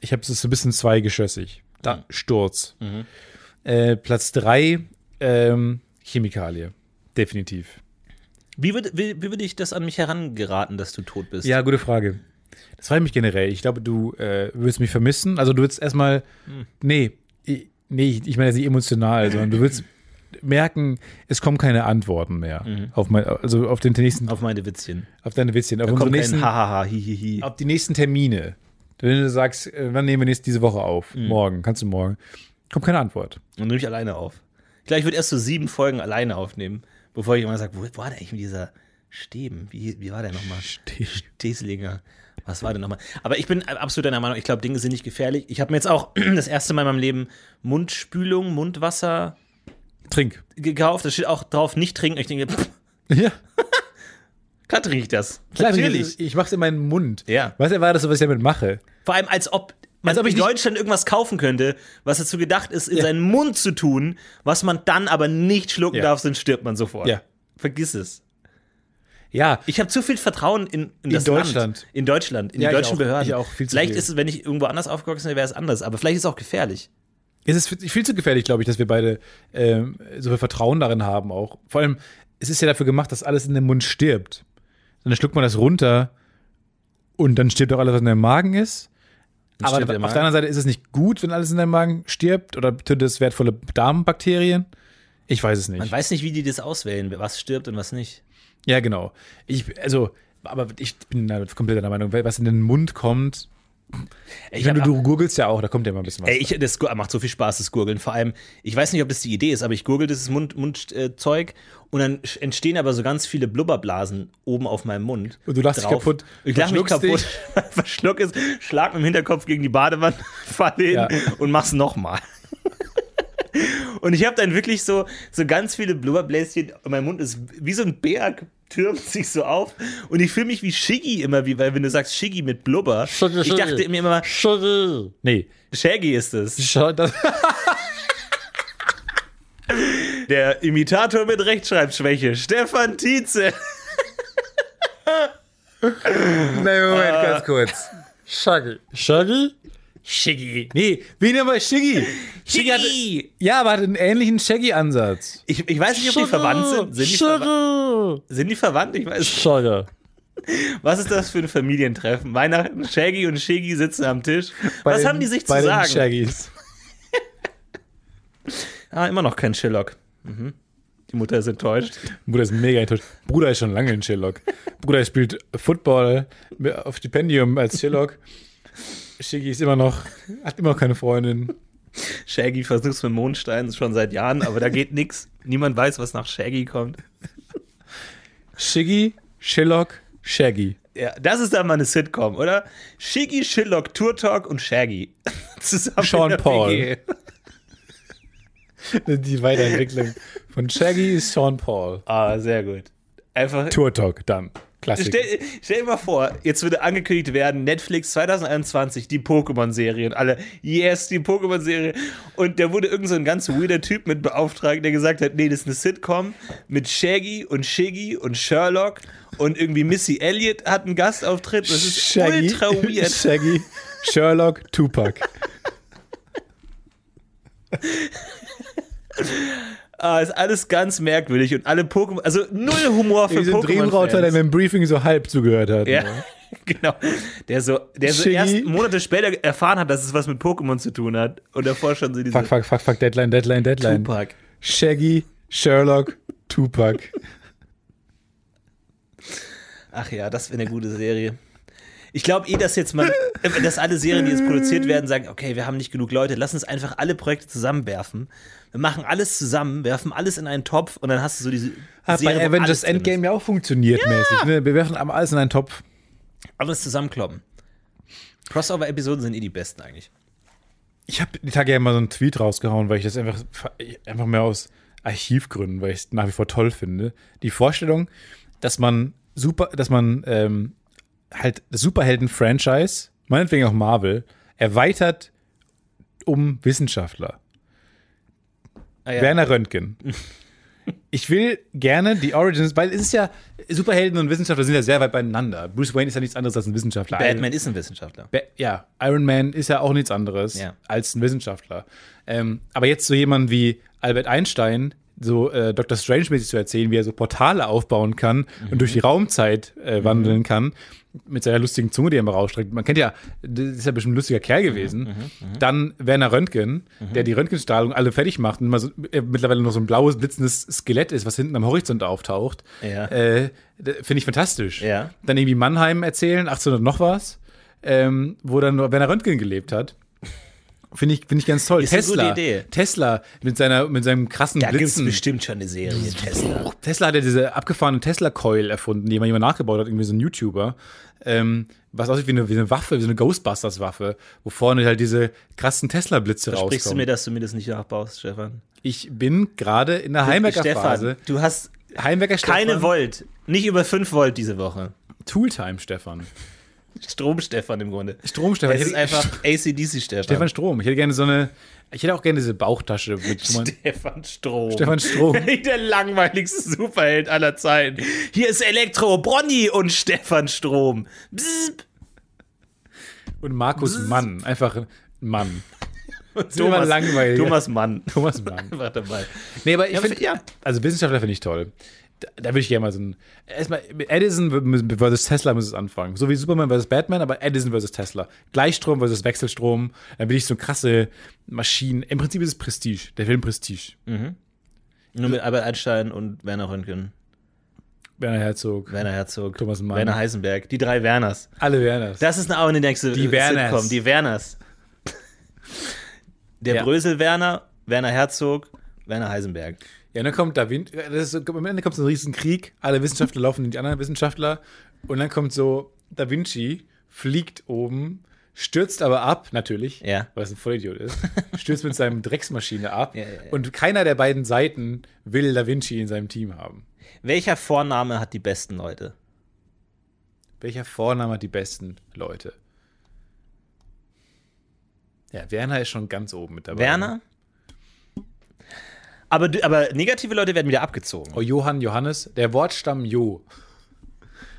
Ich habe es so ein bisschen zweigeschossig. Da, Sturz. Mhm. Äh, Platz drei ähm, Chemikalie. Definitiv. Wie würde wie, wie würd ich das an mich herangeraten, dass du tot bist? Ja, gute Frage. Das frage ich mich generell. Ich glaube, du äh, würdest mich vermissen. Also du würdest erstmal, Hm. nee, ich, nee, ich meine jetzt nicht emotional, sondern du würdest merken, es kommen keine Antworten mehr auf mein, also auf den nächsten, auf, Mhm. Auf meine Witzchen. deine Witzchen, auf Da unsere nächsten, Hahaha, hihihi. auf die nächsten Termine. Wenn du sagst, äh, wann nehmen wir nächst diese Woche auf? Mhm. Morgen, kannst du morgen? Kommt keine Antwort. Und nehme ich alleine auf. Gleich würde erst so sieben Folgen alleine aufnehmen, bevor ich immer sage, wo war der eigentlich mit dieser Stäben? Wie, wie war der nochmal? Steslinger. Was war denn nochmal? Aber ich bin absolut deiner Meinung, ich glaube, Dinge sind nicht gefährlich. Ich habe mir jetzt auch das erste Mal in meinem Leben Mundspülung, Mundwasser Trink. gekauft. Da steht auch drauf, nicht trinken. Ich denke, pff, Ja, klar trinke ich das. klar, Natürlich. Ich, ich mach's in meinen Mund. Ja. Was erwartest du, was ich damit mache? Vor allem, als ob man Als ob ich in Deutschland irgendwas kaufen könnte, was dazu gedacht ist, in Ja. seinen Mund zu tun, was man dann aber nicht schlucken Ja. darf, sonst stirbt man sofort. Ja. Vergiss es. Ja, Ich habe zu viel Vertrauen in, in das Deutschland. Land. In Deutschland, in Ja, die deutschen auch. Behörden. Ich auch, viel zu vielleicht viel. ist es, wenn ich irgendwo anders aufgewachsen wäre, wäre es anders. Aber vielleicht ist es auch gefährlich. Es ist viel zu gefährlich, glaube ich, dass wir beide ähm, so viel Vertrauen darin haben auch. Vor allem, es ist ja dafür gemacht, dass alles in dem Mund stirbt. Dann schluckt man das runter und dann stirbt auch alles, was in deinem Magen ist. Dann Aber auf Magen. der anderen Seite ist es nicht gut, wenn alles in deinem Magen stirbt oder tötet es wertvolle Darmbakterien. Ich weiß es nicht. Man weiß nicht, wie die das auswählen, was stirbt und was nicht. Ja, genau. Ich, also, aber ich bin komplett der Meinung, was in den Mund kommt. Ich du, du gurgelst ja auch, da kommt ja immer ein bisschen was. Ey, ich, das macht so viel Spaß, das Gurgeln. Vor allem, ich weiß nicht, ob das die Idee ist, aber ich gurgel dieses Mundzeug Mund, äh, Zeug und dann entstehen aber so ganz viele Blubberblasen oben auf meinem Mund. Und du lachst dich kaputt, Ich lach mich kaputt, verschluck es, schlag mit dem Hinterkopf gegen die Badewanne, falle hin Ja. und mach's nochmal. Und ich habe dann wirklich so, so ganz viele Blubberbläschen und mein Mund ist wie so ein Berg, türmt sich so auf. Und ich fühle mich wie Shiggy immer, wie, weil wenn du sagst Shiggy mit Blubber, ich dachte mir immer, nee. Shaggy ist es. Der Imitator mit Rechtschreibschwäche, Stefan Tietze. Nein, Moment, ganz kurz. Shaggy. Shaggy? Shiggy. Nee, wie nennen wir Shiggy? Shiggy hat, Shiggy. ja, aber hat einen ähnlichen Shaggy-Ansatz. Ich, ich weiß nicht, ob die verwandt sind. Sind die, verwa sind die verwandt? Ich weiß nicht. Shaggy. Was ist das für ein Familientreffen? Weihnachten, Shaggy und Shiggy sitzen am Tisch. Was haben die sich zu bei sagen? Den Shaggys. Ah, immer noch kein Sherlock. Mhm. Die Mutter ist enttäuscht. Bruder ist mega enttäuscht. Bruder ist schon lange in Sherlock. Bruder spielt Football auf Stipendium als Sherlock. Shiggy ist immer noch, hat immer noch keine Freundin. Shaggy versucht mit Mondstein schon seit Jahren, aber da geht nichts. Niemand weiß, was nach Shaggy kommt. Shiggy, Sherlock, Shaggy. Ja, das ist dann mal eine Sitcom, oder? Shiggy, Sherlock, Tour Talk und Shaggy. Zusammen Sean Paul. WG. Die Weiterentwicklung von Shaggy ist Sean Paul. Ah, sehr gut. Einfach. Tour Talk, dann. Klassik. Stell, stell dir mal vor, jetzt würde angekündigt werden, Netflix 2021, die Pokémon-Serie und alle, yes, die Pokémon-Serie. Und da wurde irgend so ein ganz weirder Typ mit beauftragt, der gesagt hat, nee, das ist eine Sitcom mit Shaggy und Shiggy und Sherlock und irgendwie Missy Elliott hat einen Gastauftritt. Das ist Shaggy, ultra weird. Shaggy, Sherlock, Tupac. Ah, ist alles ganz merkwürdig und alle Pokémon, also null Humor für ein Dreamrauter, der Pokémon. beim Briefing so halb zugehört hat. Ja, genau. Der so, der so Shiggy. erst Monate später erfahren hat, dass es was mit Pokémon zu tun hat und davor schon so diese Fuck, fuck, fuck, fuck, Deadline, Deadline, Deadline. Tupac. Shaggy, Sherlock, Tupac. Ach ja, das wäre eine gute Serie. Ich glaube eh, dass jetzt man, dass alle Serien, die jetzt produziert werden, sagen, okay, wir haben nicht genug Leute, lass uns einfach alle Projekte zusammenwerfen. Wir machen alles zusammen, werfen alles in einen Topf und dann hast du so diese Hat Serie, bei Avengers Endgame ja auch funktioniert mäßig. Ne? Wir werfen alles in einen Topf. Alles zusammenkloppen. Crossover-Episoden sind eh die besten eigentlich. Ich habe die Tage ja mal so einen Tweet rausgehauen, weil ich das einfach, einfach mehr aus Archivgründen, weil ich es nach wie vor toll finde. Die Vorstellung, dass man super, dass man ähm, halt das Superhelden-Franchise, meinetwegen auch Marvel, erweitert um Wissenschaftler. Ah, ja. Werner Röntgen. Ich will gerne die Origins, weil es ist ja, Superhelden und Wissenschaftler sind ja sehr weit beieinander. Bruce Wayne ist ja nichts anderes als ein Wissenschaftler. Batman ist ein Wissenschaftler. Ba ja, Iron Man ist ja auch nichts anderes Ja. als ein Wissenschaftler. Ähm, aber jetzt so jemand wie Albert Einstein, so äh, Dr. Strange-mäßig zu erzählen, wie er so Portale aufbauen kann Mhm. und durch die Raumzeit äh, wandeln kann, mit seiner lustigen Zunge, die er immer rausstreckt. Man kennt ja, das ist ja bestimmt ein lustiger Kerl gewesen. Mhm, Dann Werner Röntgen, der die Röntgenstrahlung alle fertig macht und so, äh, mittlerweile noch so ein blaues, blitzendes Skelett ist, was hinten am Horizont auftaucht. Ja. Äh, Finde ich fantastisch. Ja. Dann irgendwie Mannheim erzählen, 1800 noch was, ähm, wo dann nur Werner Röntgen gelebt hat. Finde ich, finde ich ganz toll. Ist eine Tesla. Tesla mit, seiner, mit seinem krassen Da gibt es Blitzen. bestimmt schon eine Serie, Tesla. Tesla hat ja diese abgefahrene Tesla-Coil erfunden, die mal jemand nachgebaut hat, irgendwie so ein YouTuber. Ähm, was aussieht wie eine, wie eine Waffe, wie so eine Ghostbusters-Waffe, wo vorne halt diese krassen Tesla-Blitze Sprichst du rauskommen. mir, dass du mir das nicht nachbaust, Stefan? ich bin gerade in der Heimwerker-Phase. Stefan, du hast Heimwerker keine Stefan. Volt. Nicht über 5 Volt diese Woche. Tooltime, Stefan. Strom Stefan im Grunde. Strom, Stefan. Es Ich ist einfach ACDC Stefan. Strom. Ich hätte gerne so eine. Ich hätte auch gerne diese Bauchtasche mit. Stefan Strom. Stefan Strom. Der langweiligste Superheld aller Zeiten. Hier ist Elektro, Bronny und Stefan Strom. Bzzp. Und Markus Mann. Einfach ein Mann. Immer langweilig. Thomas Mann. Thomas Mann. Einfach dabei. Nee, aber ich Ja, finde, ja. also Wissenschaftler finde ich toll. Da, da würde ich gerne mal so ein. Erstmal, mit Edison versus Tesla muss es anfangen. So wie Superman versus Batman, aber Edison versus Tesla. Gleichstrom versus Wechselstrom. Dann bin ich so krasse Maschinen. Im Prinzip ist es Prestige. Der Film Prestige. Nur mit Albert Einstein und Werner Röntgen. Werner Herzog. Werner Herzog. Thomas Mann. Werner Heisenberg. Die drei Werners. Alle Werners. Das ist auch eine nächste Die Werners. Sitcom. Die Werners. Der Ja. Brösel Werner, Werner Herzog, Werner Heisenberg. Ja, dann kommt da Wind, das ist am Ende kommt so ein riesen Krieg, alle Wissenschaftler laufen in die anderen Wissenschaftler und dann kommt so Da Vinci, fliegt oben, stürzt aber ab, natürlich, Ja. weil es ein Vollidiot ist, stürzt mit seinem Drecksmaschine ab ja, ja. und keiner der beiden Seiten will Da Vinci in seinem Team haben. Welcher Vorname hat die besten Leute? Welcher Vorname hat die besten Leute? Ja, Werner ist schon ganz oben mit dabei. Werner? Aber, aber negative Leute werden wieder abgezogen. Oh, Johann, Johannes, der Wortstamm Jo.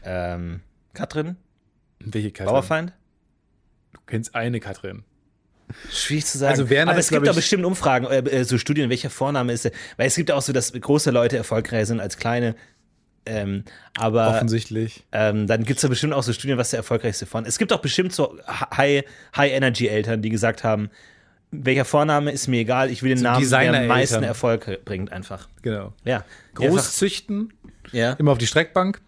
Ähm, Katrin, Welche Katrin? Bauerfeind? Du kennst eine Katrin. Schwierig zu sagen. Also Werner aber ist, es gibt ich- bestimmt Umfragen, äh, äh, so Studien, welcher Vorname ist. Weil es gibt auch so, dass große Leute erfolgreicher sind als kleine. Ähm, aber Offensichtlich. ähm, dann gibt es da bestimmt auch so Studien, was der erfolgreichste Vorname ist. Es gibt auch bestimmt so High- High-Energy-Eltern, die gesagt haben, welcher Vorname ist mir egal, ich will den So Namen, der am meisten Erfolg bringt, einfach. Genau. Ja. Groß züchten, Einfach, ja. immer auf die Streckbank.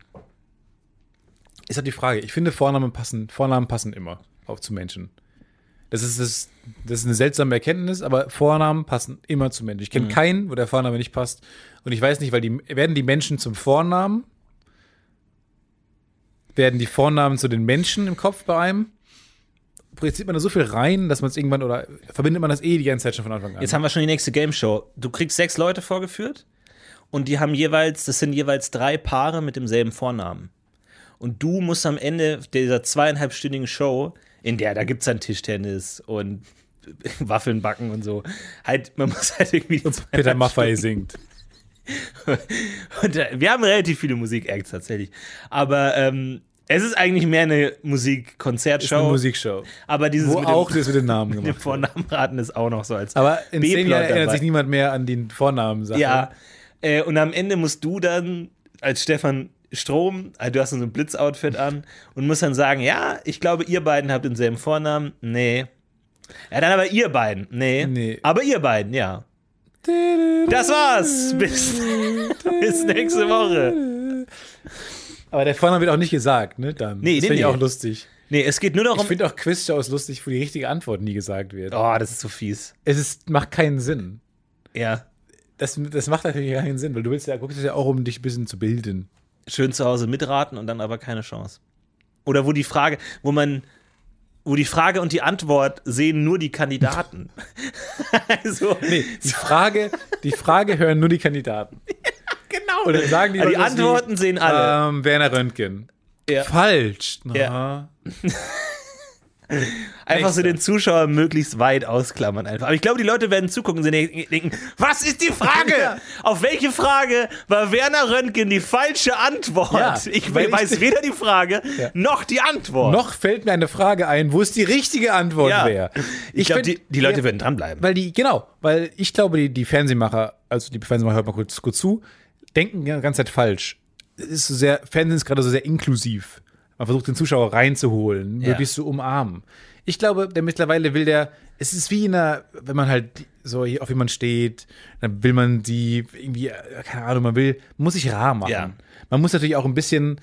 Ist halt die Frage. Ich finde, Vornamen passen, Vornamen passen immer auf zu Menschen. Das ist, das, das ist eine seltsame Erkenntnis, aber Vornamen passen immer zu Menschen. Ich kenne keinen, wo der Vorname nicht passt. Und ich weiß nicht, weil die werden die Menschen zum Vornamen, werden die Vornamen zu den Menschen im Kopf bei einem. Projiziert man da so viel rein, dass man es irgendwann oder verbindet man das eh die ganze Zeit schon von Anfang an. Jetzt haben wir schon die nächste Game Show. Du kriegst sechs Leute vorgeführt und die haben jeweils, das sind jeweils drei Paare mit demselben Vornamen. Und du musst am Ende dieser zweieinhalbstündigen Show, in der da gibt es dann Tischtennis und Waffeln backen und so, halt, man muss halt irgendwie. die Peter Maffay singt. Und äh, wir haben relativ viele Musik-Acts tatsächlich. Aber ähm, es ist eigentlich mehr eine Ist eine Musik-Konzertshow. Musikshow. aber dieses Wo mit dem- auch das mit den Namen mit dem gemacht wird. Vornamen raten ist auch noch so als. Aber in zehn Jahren erinnert dabei. sich niemand mehr an den Vornamen. Sache. Ja. Äh, und am Ende musst du dann als Stefan Strom, also du hast so ein Blitzoutfit an und musst dann sagen, ja, ich glaube, ihr beiden habt denselben Vornamen. Nee. Ja, dann aber ihr beiden. Nee. Nee. Aber ihr beiden, ja. Das war's. Bis, bis nächste Woche. Aber der Vorname wird auch nicht gesagt, ne? Dann. Nee, das nee, finde ich nee. auch lustig. Nee, es geht nur Ich darum. finde auch Quizshows lustig, wo die richtige Antwort nie gesagt wird. Oh, das ist so fies. Es ist, macht keinen Sinn. Ja. Das, das macht natürlich keinen Sinn, weil du willst ja, guckst es ja auch, um dich ein bisschen zu bilden. Schön zu Hause mitraten und dann aber keine Chance. Oder wo die Frage, wo man, wo die Frage und die Antwort sehen nur die Kandidaten. also, Nee, die Frage, die Frage hören nur die Kandidaten. Genau. Und dann sagen die, Aber die was wie, Antworten sehen alle. Ähm, Werner Röntgen. Ja. Falsch. Na, Ja. Einfach so den Zuschauer möglichst weit ausklammern einfach. Aber ich glaube, die Leute werden zugucken und denken, was ist die Frage? Ja. Auf welche Frage war Werner Röntgen die falsche Antwort? Ja, ich weil ich- weiß weder die Frage Ja. noch die Antwort. Noch fällt mir eine Frage ein, wo es die richtige Antwort wäre. ich glaube, find- die, die Leute werden dranbleiben. Weil die, genau, weil ich glaube, die, die Fernsehmacher, also die Fernsehmacher, hört mal kurz, kurz zu, denken die ganze Zeit falsch. Es ist so sehr, Fernsehen ist gerade so sehr inklusiv. Man versucht den Zuschauer reinzuholen, Ja. möglichst zu umarmen. Ich glaube, der mittlerweile will der, es ist wie in einer, wenn man halt so hier auf jemand steht, dann will man die irgendwie, äh, keine Ahnung, man will, muss sich rar machen. Ja. Man muss natürlich auch ein bisschen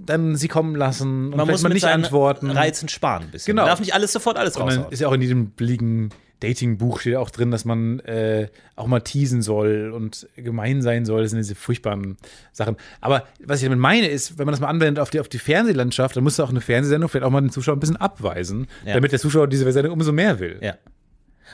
dann sie kommen lassen und Man muss mit nicht antworten. Reizen sparen ein bisschen. Genau. Man darf nicht alles sofort alles raushauen. ist ja auch in diesem billigen Dating-Buch steht auch drin, dass man äh, auch mal teasen soll und gemein sein soll. Das sind diese furchtbaren Sachen. Aber was ich damit meine, ist, wenn man das mal anwendet auf die, auf die Fernsehlandschaft, dann muss auch eine Fernsehsendung vielleicht auch mal den Zuschauer ein bisschen abweisen, Ja. damit der Zuschauer diese Sendung umso mehr will. Ja.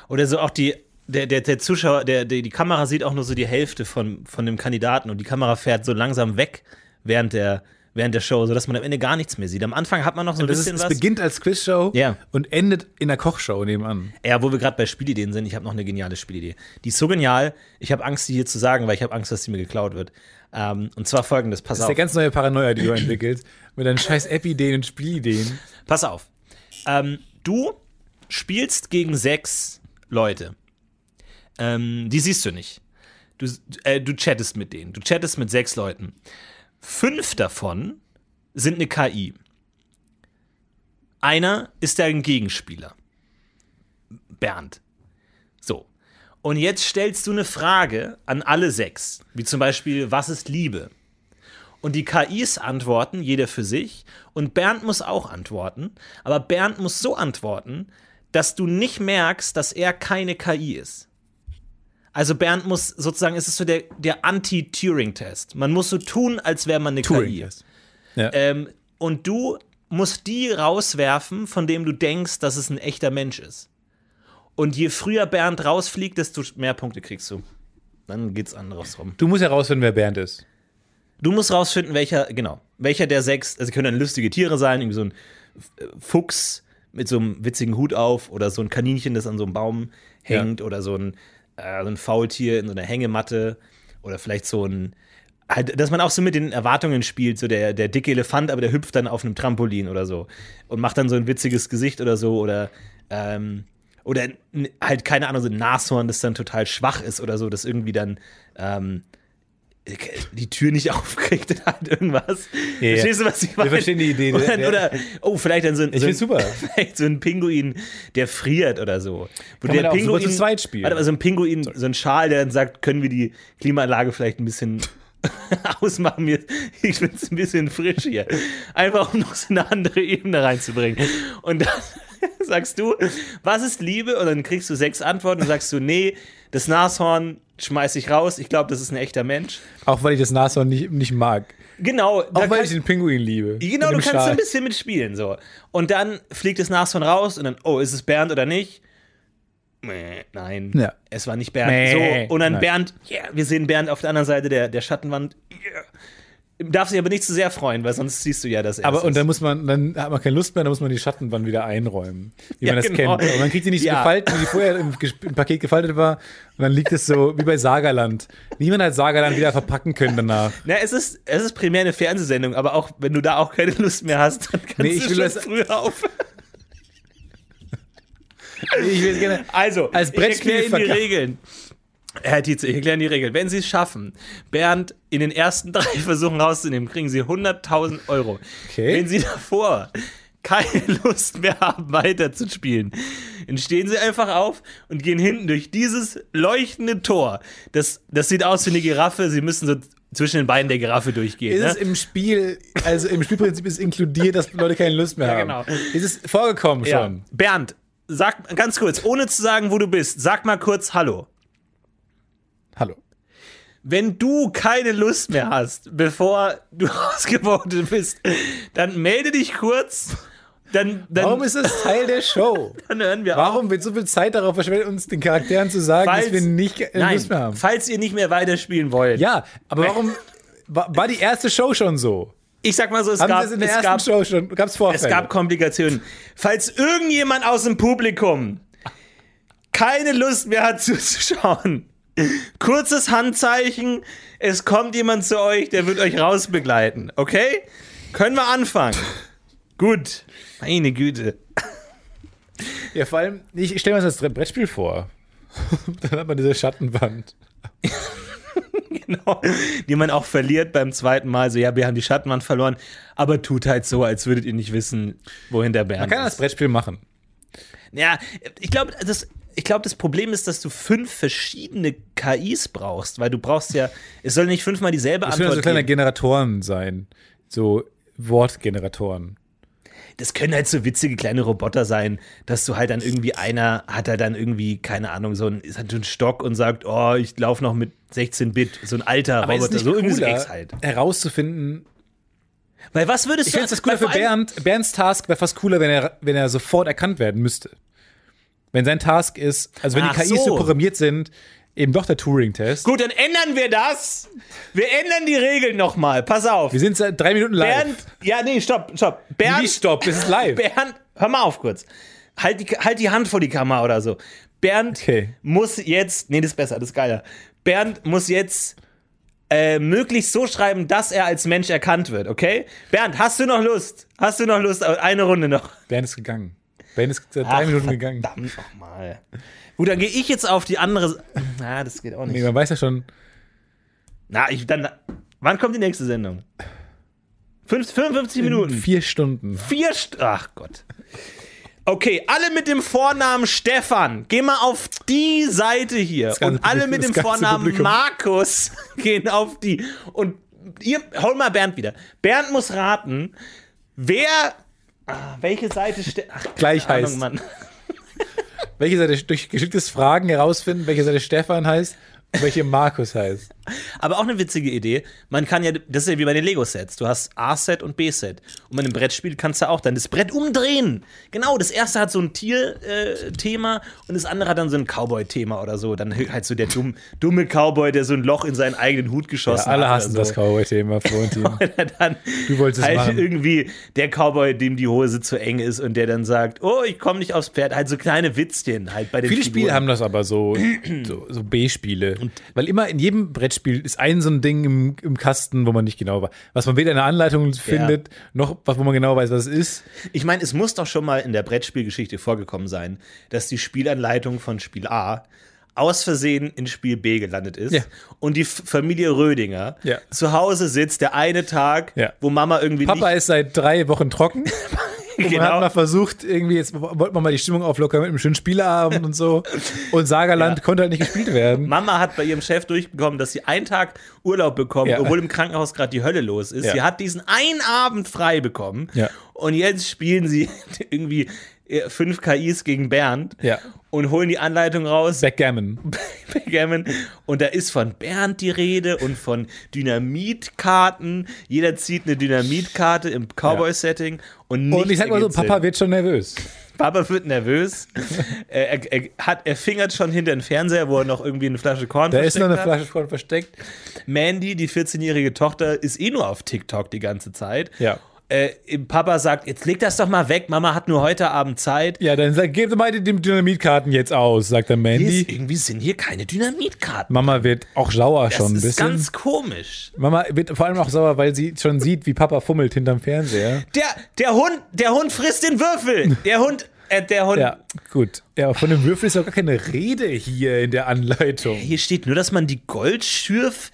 Oder so auch die, der, der, der Zuschauer, der, der, die Kamera sieht auch nur so die Hälfte von, von dem Kandidaten und die Kamera fährt so langsam weg während der, während der Show, sodass man am Ende gar nichts mehr sieht. Am Anfang hat man noch so ein Das ist, bisschen es was. beginnt als Quizshow Ja. und endet in einer Kochshow nebenan. Ja, wo wir gerade bei Spielideen sind, ich habe noch eine geniale Spielidee. Die ist so genial, ich habe Angst, die hier zu sagen, weil ich habe Angst, dass die mir geklaut wird. Ähm, und zwar folgendes, pass Das ist auf. der ganz neue Paranoia, die du entwickelst, mit deinen scheiß App-Ideen und Spielideen. Pass auf. Ähm, du spielst gegen sechs Leute. Ähm, die siehst du nicht. Du, äh, du chattest mit denen. Du chattest mit sechs Leuten. Fünf davon sind eine KI. Einer ist dein Gegenspieler. Bernd. So. Und jetzt stellst du eine Frage an alle sechs. Wie zum Beispiel, was ist Liebe? Und die KIs antworten, jeder für sich. Und Bernd muss auch antworten. Aber Bernd muss so antworten, dass du nicht merkst, dass er keine KI ist. Also Bernd muss sozusagen, es ist so der, der Anti-Turing-Test. Man muss so tun, als wäre man eine KI. Turing-Test. Ja. Ähm, und du musst die rauswerfen, von dem du denkst, dass es ein echter Mensch ist. Und je früher Bernd rausfliegt, desto mehr Punkte kriegst du. Dann geht's andersrum. Du musst herausfinden, wer Bernd ist. Du musst rausfinden, welcher, genau, welcher der sechs, also können dann lustige Tiere sein, irgendwie so ein Fuchs mit so einem witzigen Hut auf oder so ein Kaninchen, das an so einem Baum hängt oder so ein äh, so ein Faultier in so einer Hängematte oder vielleicht so ein, halt, dass man auch so mit den Erwartungen spielt, so der, der dicke Elefant, aber der hüpft dann auf einem Trampolin oder so und macht dann so ein witziges Gesicht oder so oder ähm, oder halt, keine Ahnung, so ein Nashorn, das dann total schwach ist oder so, das irgendwie dann ähm, die Tür nicht aufkriegt oder halt irgendwas. Ja, ja. Verstehst du, was ich meine? verstehen die Idee. Oder, Der- oder oh, vielleicht dann so ein, Ich so ein, super. vielleicht so ein Pinguin, der friert oder so. Wo Kann der super zu zweit spielen. Warte, mal, so ein Pinguin, so ein Schal, der dann sagt, können wir die Klimaanlage vielleicht ein bisschen ausmachen? Ich finde es ein bisschen frisch hier. Einfach um noch so eine andere Ebene reinzubringen. Und dann sagst du, was ist Liebe? Und dann kriegst du sechs Antworten und sagst du, nee, das Nashorn schmeiß ich raus. Ich glaube, das ist ein echter Mensch. Auch weil ich das Nashorn nicht, nicht mag. Genau. da Auch weil ich den Pinguin liebe. Genau, du kannst Schal. ein bisschen mitspielen. So. Und dann fliegt das Nashorn raus und dann, oh, ist es Bernd oder nicht? Mäh, Nein, Ja. es war nicht Bernd. Mäh. So, und dann Nein. Bernd, yeah, wir sehen Bernd auf der anderen Seite der, der Schattenwand. Yeah. Darf sich aber nicht zu sehr freuen, weil sonst siehst du ja, dass er Aber und dann muss man, dann hat man keine Lust mehr, dann muss man die Schattenwand wieder einräumen, wie Ja, man das genau. kennt. Und man kriegt die nicht Ja. gefaltet, wie die vorher im, im Paket gefaltet war. Und dann liegt es so wie bei Sagerland. Niemand hat Sagerland wieder verpacken können danach. Na, es ist, es ist primär eine Fernsehsendung, aber auch wenn du da auch keine Lust mehr hast, dann kannst Nee, ich du schon das- früher auf. Ich will gerne. Also, Als ich Brettspiel Ihnen die Regeln. Herr Tietze, ich erkläre die Regeln. Wenn Sie es schaffen, Bernd in den ersten drei Versuchen rauszunehmen, kriegen Sie 100.000 Euro. Okay. Wenn Sie davor keine Lust mehr haben, weiterzuspielen, dann stehen Sie einfach auf und gehen hinten durch dieses leuchtende Tor. Das, das sieht aus wie eine Giraffe. Sie müssen so zwischen den Beinen der Giraffe durchgehen. Ist ne? es im Spiel, also im Spielprinzip ist inkludiert, dass Leute keine Lust mehr Ja, haben. genau. Ist es vorgekommen Ja. schon? Bernd, sag ganz kurz, ohne zu sagen, wo du bist, sag mal kurz Hallo. Hallo. Wenn du keine Lust mehr hast, bevor du ausgeworfen bist, dann melde dich kurz. Dann, dann, Warum ist das Teil der Show? dann hören wir auf. Warum wird so viel Zeit darauf verschwendet, uns den Charakteren zu sagen, dass wir nicht äh, nein, Lust mehr haben? falls ihr nicht mehr weiterspielen wollt. Ja, aber warum war, war die erste Show schon so? Ich sag mal so, es Haben gab, in der es ersten gab, Show schon? Gab es Vorfälle? es gab Komplikationen. Falls irgendjemand aus dem Publikum keine Lust mehr hat zuzuschauen, kurzes Handzeichen, es kommt jemand zu euch, der wird euch rausbegleiten, okay? Können wir anfangen? Gut. Meine Güte. ja, vor allem, ich stelle mir das als Brettspiel vor. Dann hat man diese Schattenwand. Genau. Die man auch verliert beim zweiten Mal. So, ja, wir haben die Schattenwand verloren, aber tut halt so, als würdet ihr nicht wissen, wohin der Bernd Man kann das ist. Brettspiel machen. Ja, ich glaube, das, ich glaube, das Problem ist, dass du fünf verschiedene KIs brauchst, weil du brauchst ja, es soll nicht fünfmal dieselbe Das können Antwort so kleine. Generatoren sein. So Wortgeneratoren. Das können halt so witzige kleine Roboter sein, dass du halt dann irgendwie einer hat halt dann irgendwie, keine Ahnung, so ein, ist halt so ein Stock und sagt, oh, ich laufe noch mit 16-Bit, so ein alter Aber Roboter, es so irgendwie so halt. herauszufinden, Weil was würdest Ich du finde das cooler für Bernd. Bernds Task wäre fast cooler, wenn er, wenn er sofort erkannt werden müsste. Wenn sein Task ist, also wenn Ach die KIs so. so. programmiert sind, eben doch der Turing-Test. Gut, dann ändern wir das. Wir ändern die Regeln nochmal. Pass auf. Wir sind seit drei Minuten live. Bernd, ja, nee, stopp, stopp. Bernd, Wie stopp, das ist live. Bernd, hör mal auf kurz. Halt die, halt die Hand vor die Kamera oder so. Bernd Okay. muss jetzt, nee, das ist besser, das ist geiler. Bernd muss jetzt äh, möglichst so schreiben, dass er als Mensch erkannt wird, okay? Bernd, hast du noch Lust? Hast du noch Lust? Eine Runde noch. Bernd ist gegangen. Bernd ist drei Ach, Minuten gegangen. Verdammt nochmal. Gut, dann gehe ich jetzt auf die andere. Na, das geht auch nicht. Nee, man weiß ja schon. Na, ich dann. Wann kommt die nächste Sendung? Fünf- 55 Minuten. Vier Stunden. Vier. St Ach Gott. Okay, alle mit dem Vornamen Stefan, geh mal auf die Seite hier. Und alle Publikum- mit dem Vornamen Publikum. Markus gehen auf die. Und ihr, hol mal Bernd wieder. Bernd muss raten, wer. Ah, welche Seite steht. Gleich Ahnung, heißt. Mann. Welche Seite durch geschicktes Fragen herausfinden, welche Seite Stefan heißt und welche Markus heißt. Aber auch eine witzige Idee. Man kann ja, das ist ja wie bei den Lego-Sets. Du hast A-Set und B-Set. Und bei einem Brettspiel kannst du auch dann das Brett umdrehen. Genau, das erste hat so ein Tier-Thema und das andere hat dann so ein Cowboy-Thema oder so. Dann halt so der dumm, dumme Cowboy, der so ein Loch in seinen eigenen Hut geschossen Ja, alle hat. hassen oder das so. Cowboy-Thema, Florentin. Dann Du wolltest es halt machen. irgendwie der Cowboy, dem die Hose zu eng ist und der dann sagt, oh, ich komme nicht aufs Pferd. Halt so kleine Witzchen halt bei den Viele Figuren. Spiele haben das aber so, so, so B-Spiele. Weil immer in jedem Brettspiel ist ein so ein Ding im, im Kasten, wo man nicht genau weiß. Was man weder in der Anleitung findet, noch was, wo man genau weiß, was es ist. Ich meine, es muss doch schon mal in der Brettspielgeschichte vorgekommen sein, dass die Spielanleitung von Spiel A aus Versehen in Spiel B gelandet ist Ja. und die Familie Rödinger Ja. zu Hause sitzt, der eine Tag, Ja. wo Mama irgendwie Papa ist seit drei Wochen trocken. Und man hat genau, mal versucht, irgendwie, jetzt wollte man mal die Stimmung auflockern mit einem schönen Spieleabend und so. Und Sagerland konnte halt nicht gespielt werden. Mama hat bei ihrem Chef durchbekommen, dass sie einen Tag Urlaub bekommt, Ja. obwohl im Krankenhaus gerade die Hölle los ist. Ja. Sie hat diesen einen Abend frei bekommen Ja. und jetzt spielen sie irgendwie fünf KIs gegen Bernd Ja. und holen die Anleitung raus. Backgammon. Backgammon. Und da ist von Bernd die Rede und von Dynamitkarten. Jeder zieht eine Dynamitkarte im Cowboy-Setting. Und, Und ich sag mal so, Papa wird schon nervös. Papa wird nervös. er, er, hat, er fingert schon hinter den Fernseher, wo er noch irgendwie eine Flasche Korn Da ist noch eine. Flasche Korn versteckt. Mandy, die 14-jährige Tochter, ist eh nur auf TikTok die ganze Zeit. Ja. Äh, Papa sagt, jetzt leg das doch mal weg, Mama hat nur heute Abend Zeit. Ja, dann sag, gebt mal die die Dynamitkarten jetzt aus, sagt der Hier Mandy. ist, irgendwie sind hier keine Dynamitkarten. Mama wird auch sauer Das schon ein ist bisschen. ganz komisch. Mama wird vor allem auch sauer, weil sie schon sieht, wie Papa fummelt hinterm Fernseher. Der, der Hund, der Hund frisst den Würfel. Der Hund, äh, der Hund. Ja, gut. Ja, von dem Würfel ist auch gar keine Rede hier in der Anleitung. Hier steht nur, dass man die Goldschürf,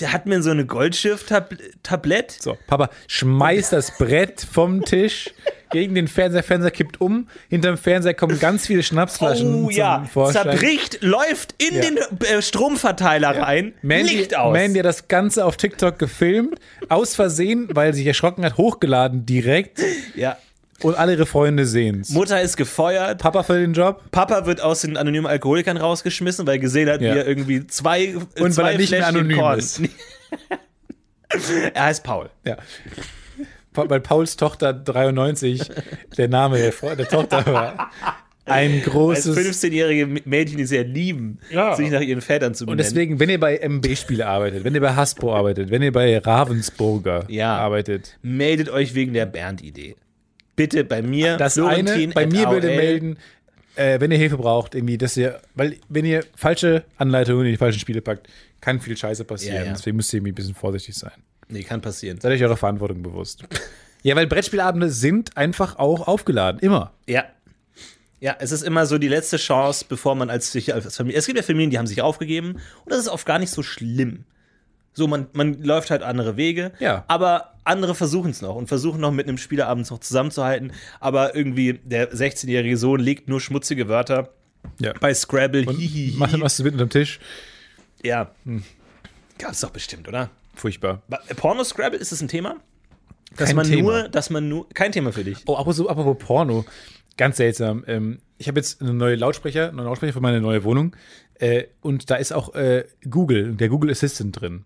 der hat mir so eine Goldschürf-Tablett. So, Papa schmeißt das Brett vom Tisch gegen den Fernseher. Fernseher kippt um. Hinterm Fernseher kommen ganz viele Schnapsflaschen Oh ja, Vorschein. zerbricht, läuft in Ja. den äh, Stromverteiler rein, Mandy, Licht aus. Mandy hat das Ganze auf TikTok gefilmt, aus Versehen, weil sie sich erschrocken hat, hochgeladen direkt ja. Und alle ihre Freunde sehen's. Mutter ist gefeuert. Papa für den Job Papa wird aus den anonymen Alkoholikern rausgeschmissen, weil er gesehen hat, Ja. wie er irgendwie zwei Und zwei weil er nicht mehr anonym Korn- ist. er heißt Paul. Ja. Weil Pauls Tochter 93 der Name der, der Tochter war. Ein Als großes. 15-jährige Mädchen, die sehr lieben, Ja. sich nach ihren Vätern zu Und benennen. deswegen, wenn ihr bei MB-Spiele arbeitet, wenn ihr bei Hasbro arbeitet, wenn ihr bei Ravensburger Ja. arbeitet, meldet euch wegen der Bernd-Idee. Bitte bei mir, das eine, Florentin bei at mir bitte melden, äh, wenn ihr Hilfe braucht, irgendwie, dass ihr, weil wenn ihr falsche Anleitungen in die falschen Spiele packt, kann viel Scheiße passieren. Ja, ja. Deswegen müsst ihr irgendwie ein bisschen vorsichtig sein. Nee, kann passieren. Seid euch eurer Verantwortung bewusst. ja, weil Brettspielabende sind einfach auch aufgeladen. Immer. Ja. Ja, es ist immer so die letzte Chance, bevor man als, als Familie. Es gibt ja Familien, die haben sich aufgegeben und das ist oft gar nicht so schlimm. So, man, man läuft halt andere Wege, Ja. aber andere versuchen es noch und versuchen noch mit einem Spieleabend noch zusammenzuhalten. Aber irgendwie der 16-jährige Sohn legt nur schmutzige Wörter Ja. bei Scrabble. Und hihihi. macht dann was mit unterm Tisch. Ja. Gab's doch bestimmt, oder? Furchtbar. Ba- Porno-Scrabble, ist das ein Thema? Dass Kein man Thema. nur, dass man nur, kein Thema für dich. Oh, apropos, apropos Porno. Ganz seltsam. Ähm, ich habe jetzt eine neue Lautsprecher, einen neuen Lautsprecher für meine neue Wohnung. Äh, und da ist auch äh, Google, der Google Assistant drin.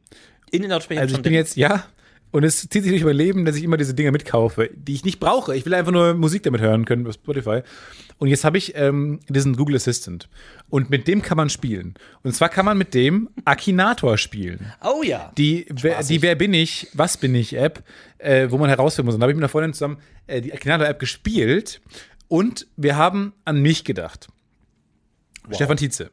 In den Lautsprechern Also ich schon bin drin. jetzt, ja, und es zieht sich durch mein Leben, dass ich immer diese Dinger mitkaufe, die ich nicht brauche. Ich will einfach nur Musik damit hören können auf Spotify. Und jetzt habe ich ähm, diesen Google Assistant. Und mit dem kann man spielen. Und zwar kann man mit dem Akinator spielen. Oh ja. Die, wer, die Wer bin ich, was bin ich App, äh, wo man herausfinden muss. Und da habe ich mit einer Freundin zusammen äh, die Akinator-App gespielt und wir haben an mich gedacht. Stefan Tietze.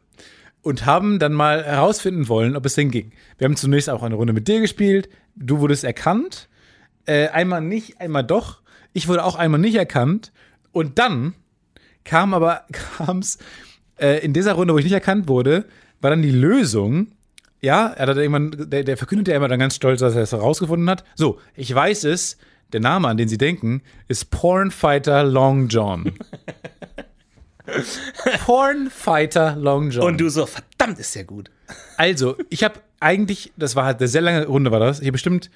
Und haben dann mal herausfinden wollen, ob es denn ging. Wir haben zunächst auch eine Runde mit dir gespielt. Du wurdest erkannt. Äh, einmal nicht, einmal doch. Ich wurde auch einmal nicht erkannt. Und dann kam aber, kam's äh, in dieser Runde, wo ich nicht erkannt wurde, war dann die Lösung, ja, er hat irgendwann, der, der verkündet ja immer dann ganz stolz, dass er es herausgefunden hat. So, ich weiß es, der Name, an den Sie denken, ist Pornfighter Long John. Pornfighter Long John. Und du so, verdammt, ist ja gut. Also, ich habe eigentlich, das war halt eine sehr lange Runde, war das. Ich habe bestimmt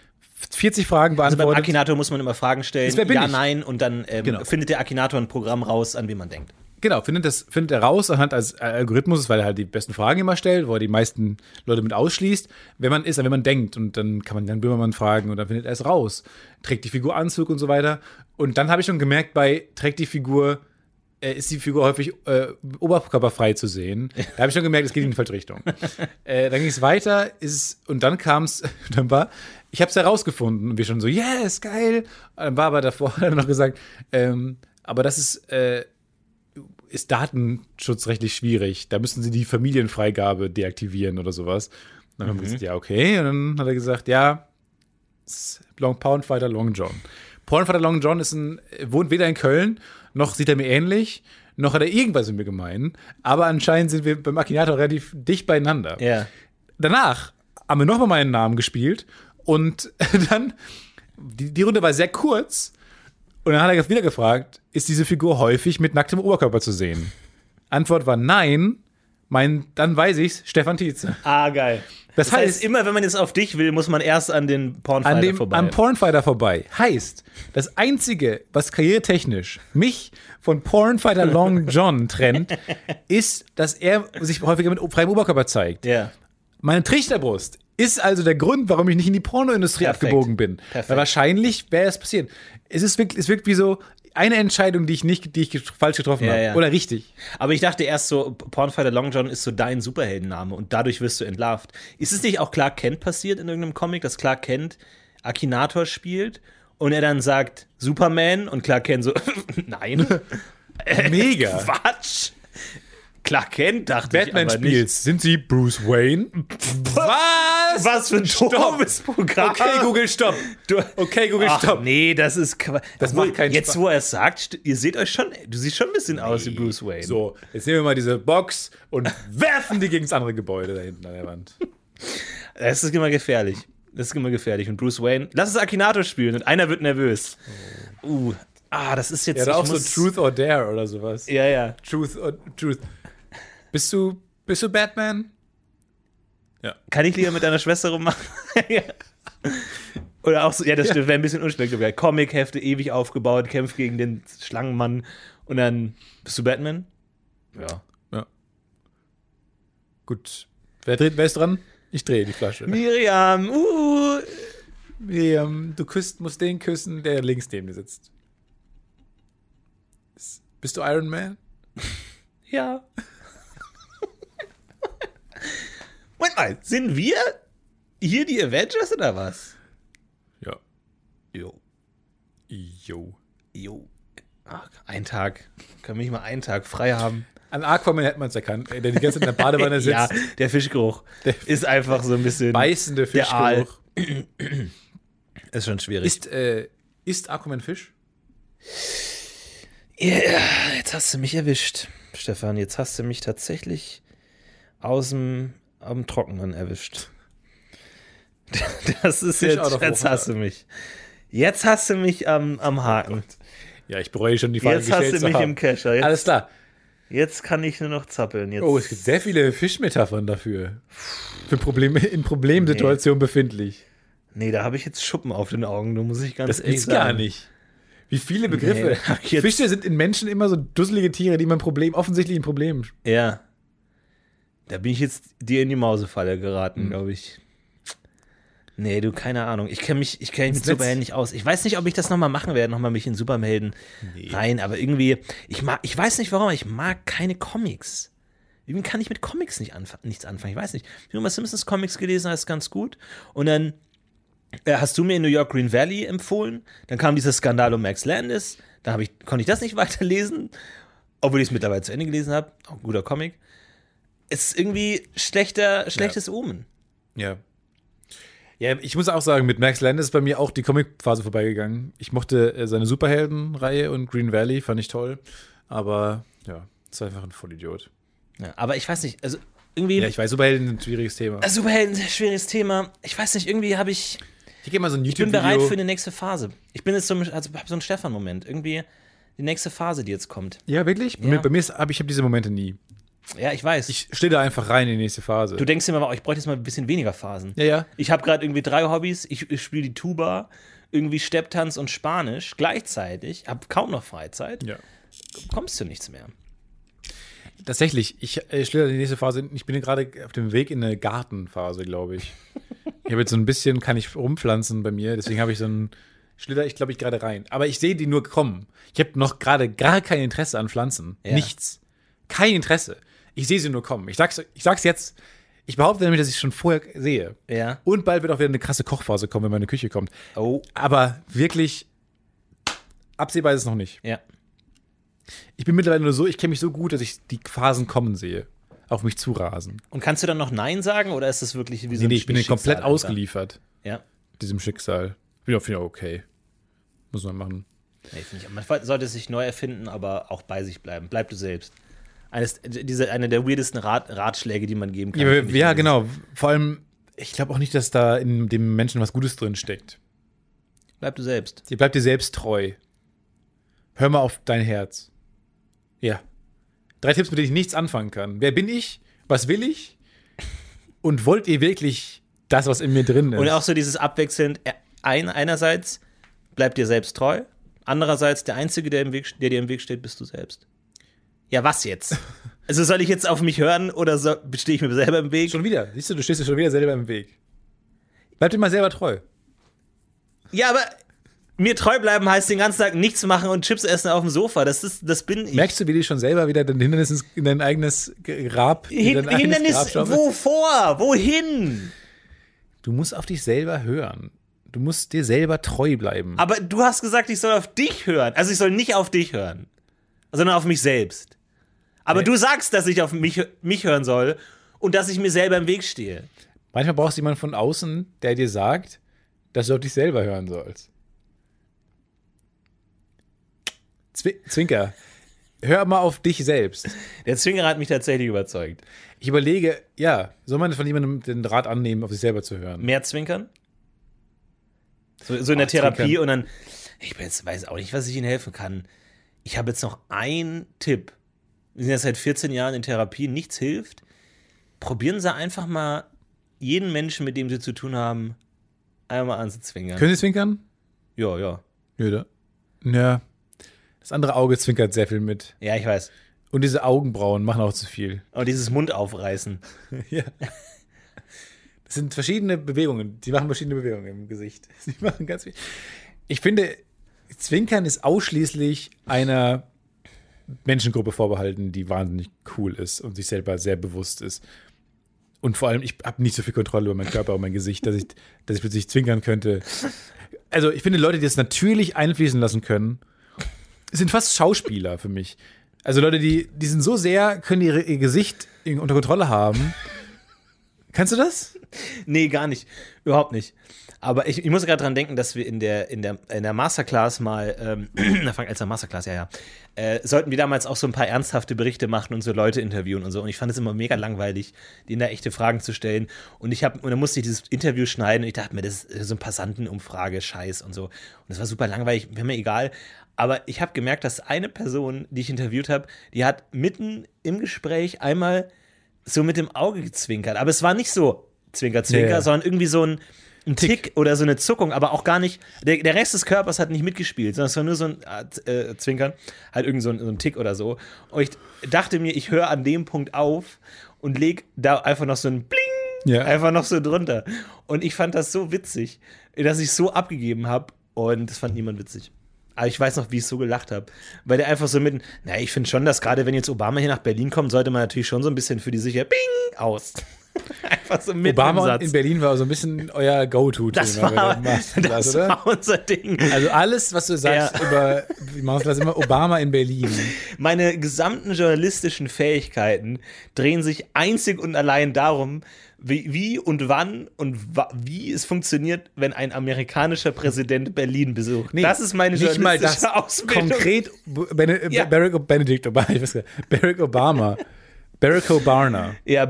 40 Fragen Also beim beantwortet. Akinator muss man immer Fragen stellen. Ja, ich? nein. Und dann ähm, Genau. findet der Akinator ein Programm raus, an wen man denkt. Genau, findet, das, findet er raus anhand als Algorithmus, weil er halt die besten Fragen immer stellt, wo er die meisten Leute mit ausschließt. Wenn man ist, wenn man denkt und dann kann man dann Böhmermann fragen und dann findet er es raus. Trägt die Figur Anzug und so weiter. Und dann habe ich schon gemerkt, bei trägt die Figur, ist die Figur häufig äh, oberkörperfrei zu sehen. Da habe ich schon gemerkt, es geht in die falsche Richtung. äh, dann ging es weiter, ist, und dann kam es, dann war, ich habe es herausgefunden und wir schon so, yes, geil. Dann war aber davor dann noch gesagt, ähm, aber das ist, äh, ist datenschutzrechtlich schwierig. Da müssen sie die Familienfreigabe deaktivieren oder sowas. Dann haben wir gesagt, ja, okay. Und dann hat er gesagt, ja, Long Pornfighter Long John. Pornfighter Long John ist ein, wohnt weder in Köln, noch sieht er mir ähnlich, noch hat er irgendwas mit mir gemein. Aber anscheinend sind wir beim Akinator relativ dicht beieinander. Ja. Danach haben wir nochmal meinen Namen gespielt und dann, die, die Runde war sehr kurz. Und dann hat er wieder gefragt, ist diese Figur häufig mit nacktem Oberkörper zu sehen? Antwort war nein. Mein, dann weiß ich's, Stefan Tietze. Ah, geil. Das, Das heißt, heißt, immer wenn man jetzt auf dich will, muss man erst an den Pornfighter an dem, vorbei. am Pornfighter vorbei. Heißt, das Einzige, was karrieretechnisch mich von Pornfighter Long John trennt, ist, dass er sich häufiger mit freiem Oberkörper zeigt. ja. Meine Trichterbrust ist also der Grund, warum ich nicht in die Pornoindustrie Perfekt. abgebogen bin. Perfekt. Weil wahrscheinlich wäre es passiert. Es ist wirklich, es wirkt wie so eine Entscheidung, die ich nicht, die ich falsch getroffen Ja, habe. ja. Oder richtig. Aber ich dachte erst so, Pornfighter Long John ist so dein Superheldenname und dadurch wirst du entlarvt. Ist es nicht auch Clark Kent passiert in irgendeinem Comic, dass Clark Kent Akinator spielt und er dann sagt Superman und Clark Kent so, nein, Mega. Quatsch. Clark Kent dachte Batman ich aber spielst. Sind Sie Bruce Wayne? Was? Was für ein doofes Programm. Okay, Google, stopp. Du- Okay, Google, Ach, stopp. nee, das ist. Das Obwohl, macht keinen Jetzt, Spaß. wo er es sagt, ihr seht euch schon, du siehst schon ein bisschen aus wie Bruce Wayne. So, jetzt nehmen wir mal diese Box und werfen die gegen das andere Gebäude da hinten an der Wand. Das ist immer gefährlich. Das ist immer gefährlich. Und Bruce Wayne, lass es Akinator spielen und einer wird nervös. Uh, ah, das ist jetzt. Ja, da auch so Truth or Dare oder sowas. Ja, ja. Truth or Truth. Bist du, bist du Batman? Kann ich lieber mit deiner Schwester rummachen? ja. Oder auch so, ja, das stimmt, wäre ein bisschen unspektakulär. Comic-Hefte ewig aufgebaut, kämpft gegen den Schlangenmann und dann bist du Batman? Ja. Gut. Wer, dreht, wer ist dran? Ich drehe die Flasche. Miriam, uh. Miriam, du küsst, musst den küssen, der links neben dir sitzt. Ist- Bist du Iron Man? Ja. Moment mal, sind wir hier die Avengers oder was? Ja. Jo. Jo. Jo. Ach, ein Tag. Können wir nicht mal einen Tag frei haben? An Aquaman hätte man es erkannt, ey, der die ganze Zeit in der Badewanne sitzt. ja, der Fischgeruch ist einfach so ein bisschen. Beißende Der. Fischgeruch. Ist schon schwierig. Ist, äh, ist Aquaman Fisch? Ja, jetzt hast du mich erwischt, Stefan. Jetzt hast du mich tatsächlich aus dem, am Trockenen erwischt. Das ist Fish jetzt, jetzt hast du mich. Jetzt hast du mich am, am Haken. Ja, ich bereue schon die Frage Jetzt hast du mich haben. im Kescher. Jetzt, Alles klar. jetzt kann ich nur noch zappeln. Jetzt. Oh, es gibt sehr viele Fischmetaphern dafür. Für Probleme, in Problemsituationen befindlich. nee, da habe ich jetzt Schuppen auf den Augen. Du muss ich ganz Das ehrlich ist sagen. gar nicht. Wie viele Begriffe. da jetzt- Fische sind in Menschen immer so dusselige Tiere, die immer ein Problem, offensichtlich ein Problem. Ja. Da bin ich jetzt dir in die Mausefalle geraten, Mhm. glaube ich. Nee, du, keine Ahnung. Ich kenne mich, ich kenn mich mit. Superhelden nicht aus. Ich weiß nicht, ob ich das nochmal machen werde, nochmal mich in Superhelden rein, aber irgendwie, ich mag, ich weiß nicht warum, ich mag keine Comics. Irgendwie kann ich mit Comics nicht anf nichts anfangen. Ich weiß nicht. Ich habe mal Simpsons Comics gelesen, das ist ganz gut. Und dann äh, hast du mir in New York Green Valley empfohlen. Dann kam dieser Skandal um Max Landis. Da ich, konnte ich das nicht weiterlesen, obwohl ich es mittlerweile zu Ende gelesen habe. Auch ein guter Comic. Es ist irgendwie schlechter, schlechtes Omen. Ja. Ja, ich muss auch sagen, mit Max Landis ist bei mir auch die Comic-Phase vorbeigegangen. Ich mochte äh, seine Superhelden-Reihe und Green Valley, fand ich toll. Aber ja, ist einfach ein Vollidiot. Ja, aber ich weiß nicht, also irgendwie. Ja, ich weiß, Superhelden sind ein schwieriges Thema. Äh, Superhelden, sehr schwieriges Thema. Ich weiß nicht, irgendwie habe ich. Ich gehe mal so ein Ich bin bereit YouTube-Video. für die nächste Phase. Ich bin jetzt so, also hab so einen Stefan-Moment. Irgendwie die nächste Phase, die jetzt kommt. Ja, wirklich? Bei Ja. mir, bei mir ist, hab, ich habe diese Momente nie. Ja, ich weiß. Ich stehe da einfach rein in die nächste Phase. du denkst immer, oh, ich bräuchte jetzt mal ein bisschen weniger Phasen. ja, ja. Ich habe gerade irgendwie drei Hobbys. Ich, ich spiele die Tuba, irgendwie Stepptanz und Spanisch gleichzeitig. Habe kaum noch Freizeit. Ja. Kommst du nichts mehr. Tatsächlich, ich äh, schlitter die nächste Phase. Ich bin gerade auf dem Weg in eine Gartenphase, glaube ich. Ich habe jetzt so ein bisschen, kann ich rumpflanzen bei mir, deswegen habe ich so einen Schlitter, ich glaube ich, gerade rein. Aber ich sehe die nur kommen. Ich habe noch gerade gar kein Interesse an Pflanzen. Ja. Nichts. Kein Interesse. Ich sehe sie nur kommen. Ich sag's, ich sag's jetzt. Ich behaupte nämlich, dass ich schon vorher sehe. Ja. Und bald wird auch wieder eine krasse Kochphase kommen, wenn meine Küche kommt. Oh. Aber wirklich absehbar ist es noch nicht. Ja. Ich bin mittlerweile nur so, ich kenne mich so gut, dass ich die Phasen kommen sehe. Auf mich zurasen. Und kannst du dann noch Nein sagen oder ist das wirklich wie so Nee, ein nee, ich bin Schicksal komplett ausgeliefert, Ja. diesem Schicksal. Bin auch wieder okay. Muss man machen. Nee, finde ich. Man sollte sich neu erfinden, aber auch bei sich bleiben. Bleib du selbst. Eines, diese, eine der weirdesten Rat, Ratschläge, die man geben kann. Ja, ja genau. Vor allem, ich glaube auch nicht, dass da in dem Menschen was Gutes drin steckt. Bleib du selbst. Ihr bleibt dir selbst treu. Hör mal auf dein Herz. Ja. Drei Tipps, mit denen ich nichts anfangen kann. Wer bin ich? Was will ich? Und wollt ihr wirklich das, was in mir drin ist? Und auch so dieses abwechselnd, äh, ein, einerseits bleib dir selbst treu, andererseits der Einzige, der, im Weg, der dir im Weg steht, bist du selbst. Ja, was jetzt? Also soll ich jetzt auf mich hören oder so, stehe ich mir selber im Weg? schon wieder. Siehst du, du stehst dir schon wieder selber im Weg. Bleib dir mal selber treu. Ja, aber mir treu bleiben heißt den ganzen Tag nichts machen und Chips essen auf dem Sofa. Das, ist, das bin ich. Merkst du, wie du schon selber wieder dein Hindernis in dein eigenes Grab, in Hin dein eigenes Hindernis, Grab schaufelst? wovor? Wohin? Du musst auf dich selber hören. Du musst dir selber treu bleiben. Aber du hast gesagt, ich soll auf dich hören. Also ich soll nicht auf dich hören, sondern auf mich selbst. Aber Nee. du sagst, dass ich auf mich, mich hören soll und dass ich mir selber im Weg stehe. Manchmal brauchst du jemanden von außen, der dir sagt, dass du auf dich selber hören sollst. Zwi Zwinker, hör mal auf dich selbst. Der Zwinger hat mich tatsächlich überzeugt. Ich überlege, ja, soll man von jemandem den Rat annehmen, auf sich selber zu hören? Mehr zwinkern? So, so in der Oh, Therapie zwinkern. und dann, ich jetzt, weiß auch nicht, was ich Ihnen helfen kann. Ich habe jetzt noch einen Tipp. Wir sind jetzt seit 14 Jahren in Therapie, nichts hilft. Probieren Sie einfach mal jeden Menschen, mit dem Sie zu tun haben, einmal anzuzwinkern. Können Sie zwinkern? Ja, ja. Ja, da- ja. Das andere Auge zwinkert sehr viel mit. Ja, ich weiß. Und diese Augenbrauen machen auch zu viel. Und dieses Mund aufreißen. Ja. Das sind verschiedene Bewegungen. Sie machen verschiedene Bewegungen im Gesicht. Sie machen ganz viel. Ich finde, Zwinkern ist ausschließlich einer Menschengruppe vorbehalten, die wahnsinnig cool ist und sich selber sehr bewusst ist. Und vor allem, ich habe nicht so viel Kontrolle über meinen Körper und mein Gesicht, dass ich, dass ich plötzlich zwinkern könnte. Also, ich finde, Leute, die das natürlich einfließen lassen können, sind fast Schauspieler für mich. Also Leute, die, die sind so sehr, können ihre, ihr Gesicht unter Kontrolle haben. Kannst du das? Nee, gar nicht. Überhaupt nicht. Aber ich, ich muss gerade dran denken, dass wir in der, in der, in der Masterclass mal, ähm, als der Masterclass, ja, ja, äh, sollten wir damals auch so ein paar ernsthafte Berichte machen und so Leute interviewen und so. Und ich fand es immer mega langweilig, denen da echte Fragen zu stellen. Und ich habe, und dann musste ich dieses Interview schneiden und ich dachte mir, das ist so ein Passantenumfrage, Scheiß und so. Und das war super langweilig, mir egal. Aber ich habe gemerkt, dass eine Person, die ich interviewt habe, die hat mitten im Gespräch einmal so mit dem Auge gezwinkert. Aber es war nicht so Zwinker, Zwinker, ja. sondern irgendwie so ein, ein Tick. oder so eine Zuckung, aber auch gar nicht. Der, der Rest des Körpers hat nicht mitgespielt, sondern es war nur so ein äh, Zwinkern, halt irgend so ein, so ein Tick oder so. Und ich dachte mir, ich höre an dem Punkt auf und leg da einfach noch so ein Bling Ja. einfach noch so drunter. Und ich fand das so witzig, dass ich so abgegeben habe und das fand niemand witzig. Aber ich weiß noch, wie ich so gelacht habe. Weil der einfach so mitten, na, ich finde schon, dass gerade wenn jetzt Obama hier nach Berlin kommt, sollte man natürlich schon so ein bisschen für die Sicherheit Bing aus. einfach so mitten Obama in Berlin war so ein bisschen euer Go-To-Thema. das war, das oder? war unser Ding. Also alles, was du sagst Ja. über die Masterclass, immer Obama in Berlin. Meine gesamten journalistischen Fähigkeiten drehen sich einzig und allein darum, wie, wie und wann und wa wie es funktioniert, wenn ein amerikanischer Präsident Berlin besucht. das ist meine nicht mal das. Ausbildung. Konkret Bene Ja. Barack, Benedict Obama, Barack Obama. Barack Obama. Ja,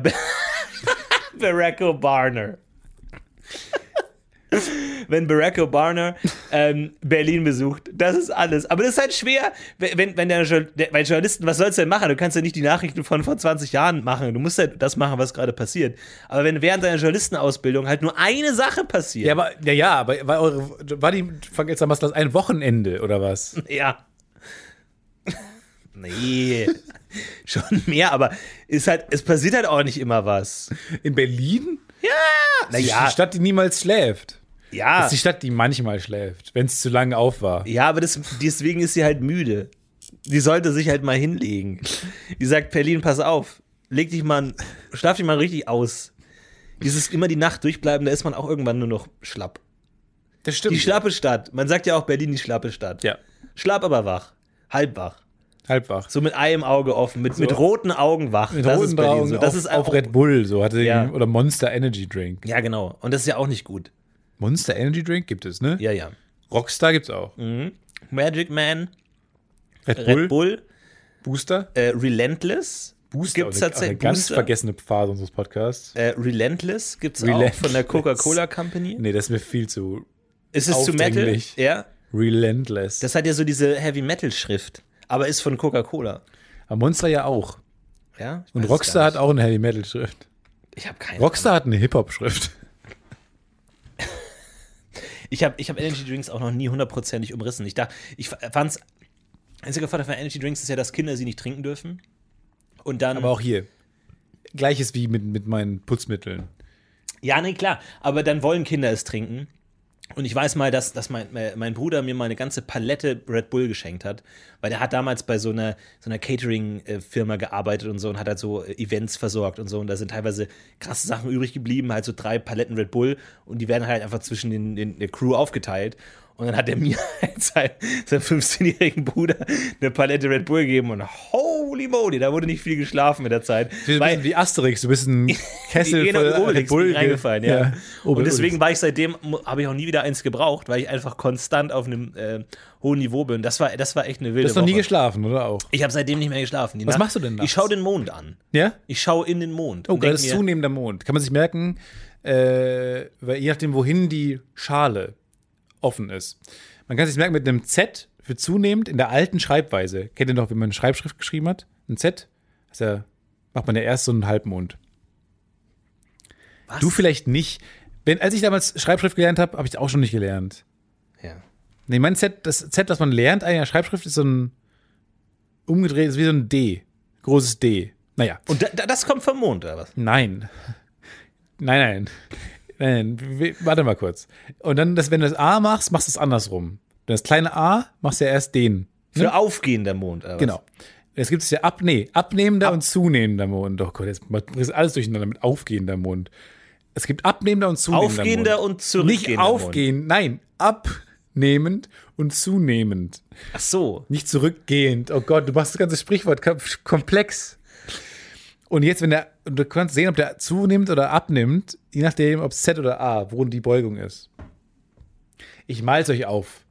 Barack Obama. Wenn Barack Obama ähm, Berlin besucht, das ist alles. Aber das ist halt schwer, wenn, wenn der, der weil Journalisten, was sollst du denn machen? Du kannst ja nicht die Nachrichten von vor 20 Jahren machen. Du musst halt das machen, was gerade passiert. Aber wenn während deiner Journalistenausbildung halt nur eine Sache passiert, Ja, aber, ja, ja, aber war, eure, war die Masterclass ein Wochenende oder was? ja. Nee, schon mehr, aber ist halt, es passiert halt auch nicht immer was. In Berlin? Na Die Stadt, die niemals schläft. Das ja, ist die Stadt, die manchmal schläft, wenn es zu lange auf war. ja, aber das, deswegen ist sie halt müde. Die sollte sich halt mal hinlegen. Die sagt, Berlin, pass auf, leg dich mal, schlaf dich mal richtig aus. Dieses immer die Nacht durchbleiben, da ist man auch irgendwann nur noch schlapp. Das stimmt. Die schlappe Stadt. Man sagt ja auch Berlin die schlappe Stadt. Ja. Schlapp aber wach. Halb wach. Halbwach. So mit einem Auge offen, mit, mit roten Augen wach. Mit das roten ist Augen so. Das auf, ist auf auch, Red Bull, so hatte Ja. oder Monster Energy Drink. Ja, genau. Und das ist ja auch nicht gut. Monster Energy Drink gibt es, ne? Ja, ja. Rockstar gibt's auch. Magic Man, Red, Bull, Red Bull, Booster. äh, Relentless. Booster. Gibt's auch eine, auch eine tatsächlich ganz Booster? vergessene Phase unseres Podcasts. Äh, Relentless gibt's auch Relentless. von der Coca-Cola Company. Nee, das ist mir viel zu Ist es zu Metal? Ja. relentless. Das hat ja so diese Heavy Metal Schrift, aber ist von Coca-Cola. Aber Monster ja auch. Ja. Und Rockstar hat auch eine Heavy Metal Schrift. Ich habe keine. Rockstar hat eine Hip Hop Schrift. Ich habe ich hab Energy Drinks auch noch nie hundertprozentig umrissen. Ich dachte, ich fand's. Einziger Vorteil von Energy Drinks ist ja, dass Kinder sie nicht trinken dürfen. Und dann. Aber auch hier. Gleiches wie mit, mit meinen Putzmitteln. Ja, nee, klar. Aber dann wollen Kinder es trinken. Und ich weiß mal, dass, dass mein, mein Bruder mir mal eine ganze Palette Red Bull geschenkt hat, weil der hat damals bei so einer, so einer Catering-Firma gearbeitet und so und hat halt so äh, Events versorgt und so. Und da sind teilweise krasse Sachen übrig geblieben, halt so drei Paletten Red Bull und die werden halt einfach zwischen den, den, der Crew aufgeteilt. Und dann hat er mir sein, seinem 15-jährigen Bruder eine Palette Red Bull gegeben und holy moly, da wurde nicht viel geschlafen mit der Zeit. Du bist wie Asterix, du bist ein Kessel Genau, voll in Obelix Red Bull ich reingefallen, ja. und Obelix. deswegen war ich seitdem, habe ich auch nie wieder eins gebraucht, weil ich einfach konstant auf einem äh, hohen Niveau bin. Das war, das war echt eine wilde Du hast noch nie geschlafen, oder auch? Ich habe seitdem nicht mehr geschlafen. Die Was Nacht- machst du denn Ich nachts? schaue den Mond an. Ja? Ich schaue in den Mond. Oh, und denk das ist zunehmender Mond. Kann man sich merken, äh, weil je nachdem, wohin die Schale offen ist. Man kann sich merken mit einem Z für zunehmend in der alten Schreibweise. Kennt ihr noch, wie man eine Schreibschrift geschrieben hat? Ein Z? Das ja, macht man ja erst so einen Halbmond. was? Du vielleicht nicht. Wenn, als ich damals Schreibschrift gelernt habe, habe ich das auch schon nicht gelernt. Ja. Nee, mein Z, das Z, das man lernt an der Schreibschrift, ist so ein umgedreht, ist wie so ein D. Großes D. Naja. Und da, das kommt vom Mond, oder was? Nein. Nein, nein. Nein, w- warte mal kurz. Und dann, das, wenn du das A machst, machst du es andersrum. Das kleine A machst du ja erst den. Für aufgehender Mond, was? Genau. Es gibt es ja ab, nee, abnehmender und zunehmender Mond. Oh Gott, jetzt ist alles durcheinander mit aufgehender Mond. Es gibt abnehmender und zunehmender Aufgehender Mond. und zurückgehender Nicht aufgehend, nein, abnehmend und zunehmend. Mond. Ach so. Nicht zurückgehend. Oh Gott, du machst das ganze Sprichwort kom- komplex. Und jetzt, wenn der, und du kannst sehen, ob der zunimmt oder abnimmt, je nachdem, ob es Z oder A, wo die Beugung ist. Ich mal's euch auf.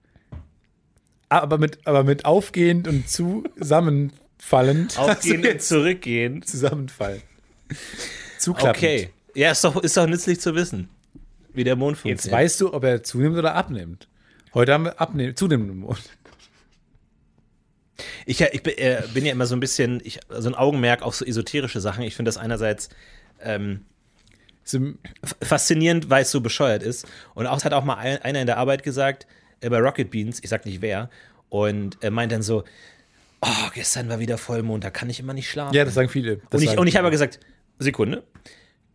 Aber mit, aber mit aufgehend und zusammenfallend. Aufgehend Also und zurückgehend. zusammenfallen. Zuklappend. Okay. Ja, ist doch, ist doch nützlich zu wissen, wie der Mond funktioniert. Jetzt weißt du, ob er zunimmt oder abnimmt. Heute haben wir abnehmen, zunehmenden Mond. Ich, ich bin, äh, bin ja immer so ein bisschen, ich, so ein Augenmerk auf so esoterische Sachen. Ich finde das einerseits ähm, faszinierend, weil es so bescheuert ist. Und auch es hat auch mal ein, einer in der Arbeit gesagt, äh, bei Rocket Beans, ich sag nicht wer, und er meint dann so, oh, gestern war wieder Vollmond, da kann ich immer nicht schlafen. Ja, das sagen viele. Das und ich, sagen und ich habe aber gesagt, Sekunde,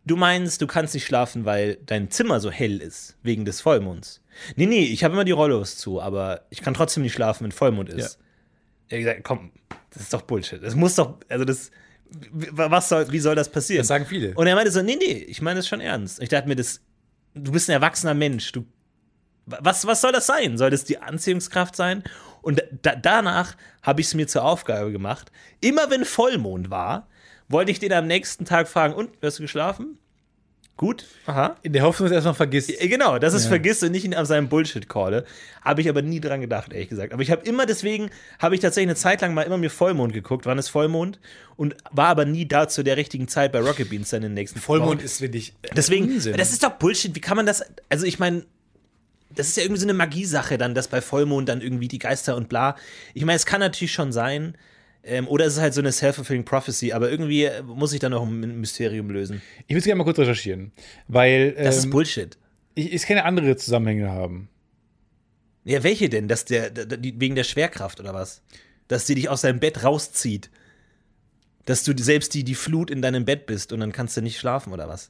du meinst, du kannst nicht schlafen, weil dein Zimmer so hell ist, wegen des Vollmonds. Nee, nee, ich habe immer die Rollos zu, aber ich kann trotzdem nicht schlafen, wenn Vollmond ist. Er hat gesagt, komm, das ist doch Bullshit. Das muss doch, also das, was soll, wie soll das passieren? Das sagen viele. Und er meinte so, nee, nee, ich meine das schon ernst. Ich dachte mir, das, du bist ein erwachsener Mensch. Du, was, was soll das sein? Soll das die Anziehungskraft sein? Und da, danach habe ich es mir zur Aufgabe gemacht. Immer wenn Vollmond war, wollte ich den am nächsten Tag fragen, und, hast du geschlafen? Gut? Aha. In der Hoffnung, dass er es noch vergisst. Äh, Genau, dass es vergisst und nicht an seinem Bullshit calle. Habe ich aber nie dran gedacht, ehrlich gesagt. Aber ich habe immer, deswegen habe ich tatsächlich eine Zeit lang mal immer mir Vollmond geguckt, wann ist Vollmond? Und war aber nie da zu der richtigen Zeit bei Rocket Beans dann in den nächsten Vollmond Wochen. ist, finde ich, Deswegen, Unsinn. das ist doch Bullshit. Wie kann man das? Also ich meine, das ist ja irgendwie so eine Magiesache dann, dass bei Vollmond dann irgendwie die Geister und bla. Ich meine, es kann natürlich schon sein. Ähm, oder es ist halt so eine self-fulfilling prophecy, aber irgendwie äh, muss ich da noch ein Mysterium lösen. Ich würde gerne mal kurz recherchieren, weil Das ist ähm, Bullshit. ich, ich keine andere Zusammenhänge haben. Ja, welche denn? Dass der, die, wegen der Schwerkraft oder was? dass sie dich aus deinem Bett rauszieht. Dass du selbst die, die Flut in deinem Bett bist und dann kannst du nicht schlafen oder was?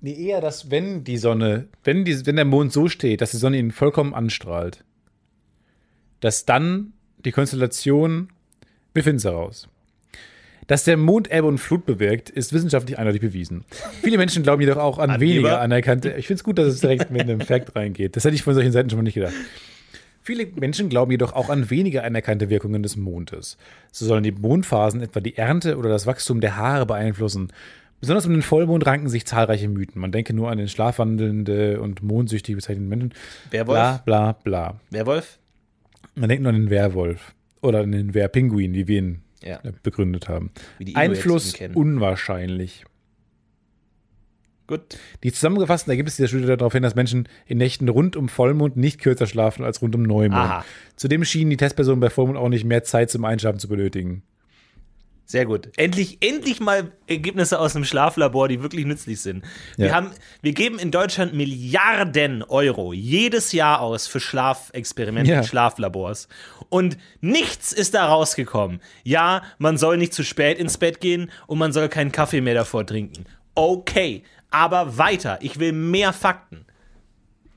Nee, eher, dass wenn die Sonne, wenn, die, wenn der Mond so steht, dass die Sonne ihn vollkommen anstrahlt, dass dann die Konstellation, wir finden es heraus. Dass der Mond Ebbe und Flut bewirkt, ist wissenschaftlich eindeutig bewiesen. Viele Menschen glauben jedoch auch an Angeber. weniger anerkannte. Ich finde es gut, dass es direkt mit einem Fact reingeht. Das hätte ich von solchen Seiten schon mal nicht gedacht. Viele Menschen glauben jedoch auch an weniger anerkannte Wirkungen des Mondes. So sollen die Mondphasen etwa die Ernte oder das Wachstum der Haare beeinflussen. Besonders um den Vollmond ranken sich zahlreiche Mythen. Man denke nur an den schlafwandelnde und mondsüchtig bezeichneten Menschen. Werwolf? Bla, bla, bla. Werwolf? Man denkt nur an den Werwolf. Oder den Wehrpinguin, wie wir ihn Ja. begründet haben. Wie die Inuits Einfluss unwahrscheinlich. Gut. Die zusammengefassten Ergebnisse der Studie darauf hin, dass Menschen in Nächten rund um Vollmond nicht kürzer schlafen als rund um Neumond. Aha. Zudem schienen die Testpersonen bei Vollmond auch nicht mehr Zeit zum Einschlafen zu benötigen. Sehr gut. Endlich, endlich mal Ergebnisse aus einem Schlaflabor, die wirklich nützlich sind. Wir, Ja. haben, wir geben in Deutschland Milliarden Euro jedes Jahr aus für Schlafexperimente, Ja. Schlaflabors. Und nichts ist da rausgekommen. Ja, man soll nicht zu spät ins Bett gehen und man soll keinen Kaffee mehr davor trinken. Okay, aber weiter. Ich will mehr Fakten.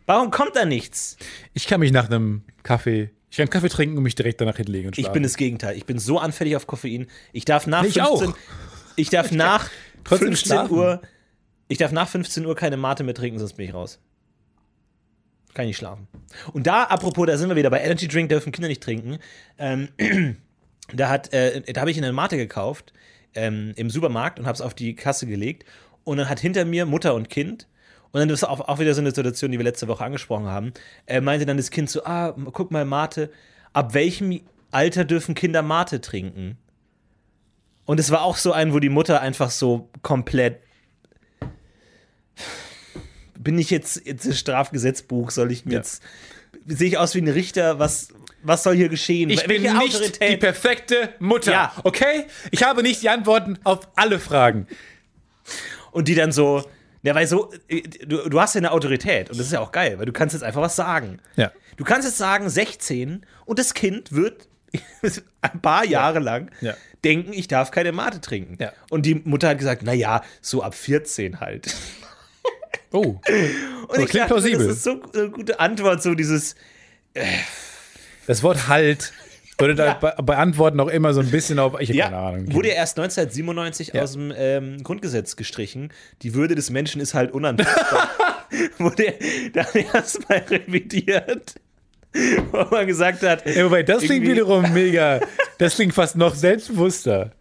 Warum kommt da nichts? Ich kann mich nach einem Kaffee, ich kann Kaffee trinken und mich direkt danach hinlegen und schlafen. Ich bin das Gegenteil. Ich bin so anfällig auf Koffein. Ich darf nach Ich 15 auch. Ich darf nach trotzdem 15 schlafen. Uhr ich darf nach 15 Uhr keine Mate mehr trinken, sonst bin ich raus. Kann ich nicht schlafen. Und da, apropos, da sind wir wieder bei Energy Drink, dürfen Kinder nicht trinken. Ähm, da hat, äh, da habe ich eine Mate gekauft ähm, im Supermarkt und habe es auf die Kasse gelegt. Und dann hat hinter mir Mutter und Kind und dann ist auch, auch wieder so eine Situation, die wir letzte Woche angesprochen haben. Äh, meinte dann das Kind so: Ah, guck mal, Mate, ab welchem Alter dürfen Kinder Mate trinken? Und es war auch so ein, wo die Mutter einfach so komplett. Bin ich jetzt, jetzt das Strafgesetzbuch? Soll ich mir Ja. jetzt. Sehe ich aus wie ein Richter? Was, was soll hier geschehen? Ich Welche bin nicht Autorität? die perfekte Mutter. Ja. Okay? Ich habe nicht die Antworten auf alle Fragen. Und die dann so. Ja, weil so, äh, du, du hast ja eine Autorität und das ist ja auch geil, weil du kannst jetzt einfach was sagen. Ja. Du kannst jetzt sagen 16 und das Kind wird ein paar Jahre lang Ja. denken, ich darf keine Mate trinken. Ja. Und die Mutter hat gesagt, naja, so ab 14 halt. Oh. Und ich klingt dachte, plausibel. das ist so eine gute Antwort, so dieses, Das Wort halt würde da bei, bei Antworten auch immer so ein bisschen auf. Ich habe ja, keine Ahnung. wurde erst 1997 Ja. aus dem ähm, Grundgesetz gestrichen. Die Würde des Menschen ist halt unantastbar. wurde dann erstmal revidiert, wo man gesagt hat, Ja, wobei, das klingt wiederum mega. Das klingt fast noch selbstbewusster.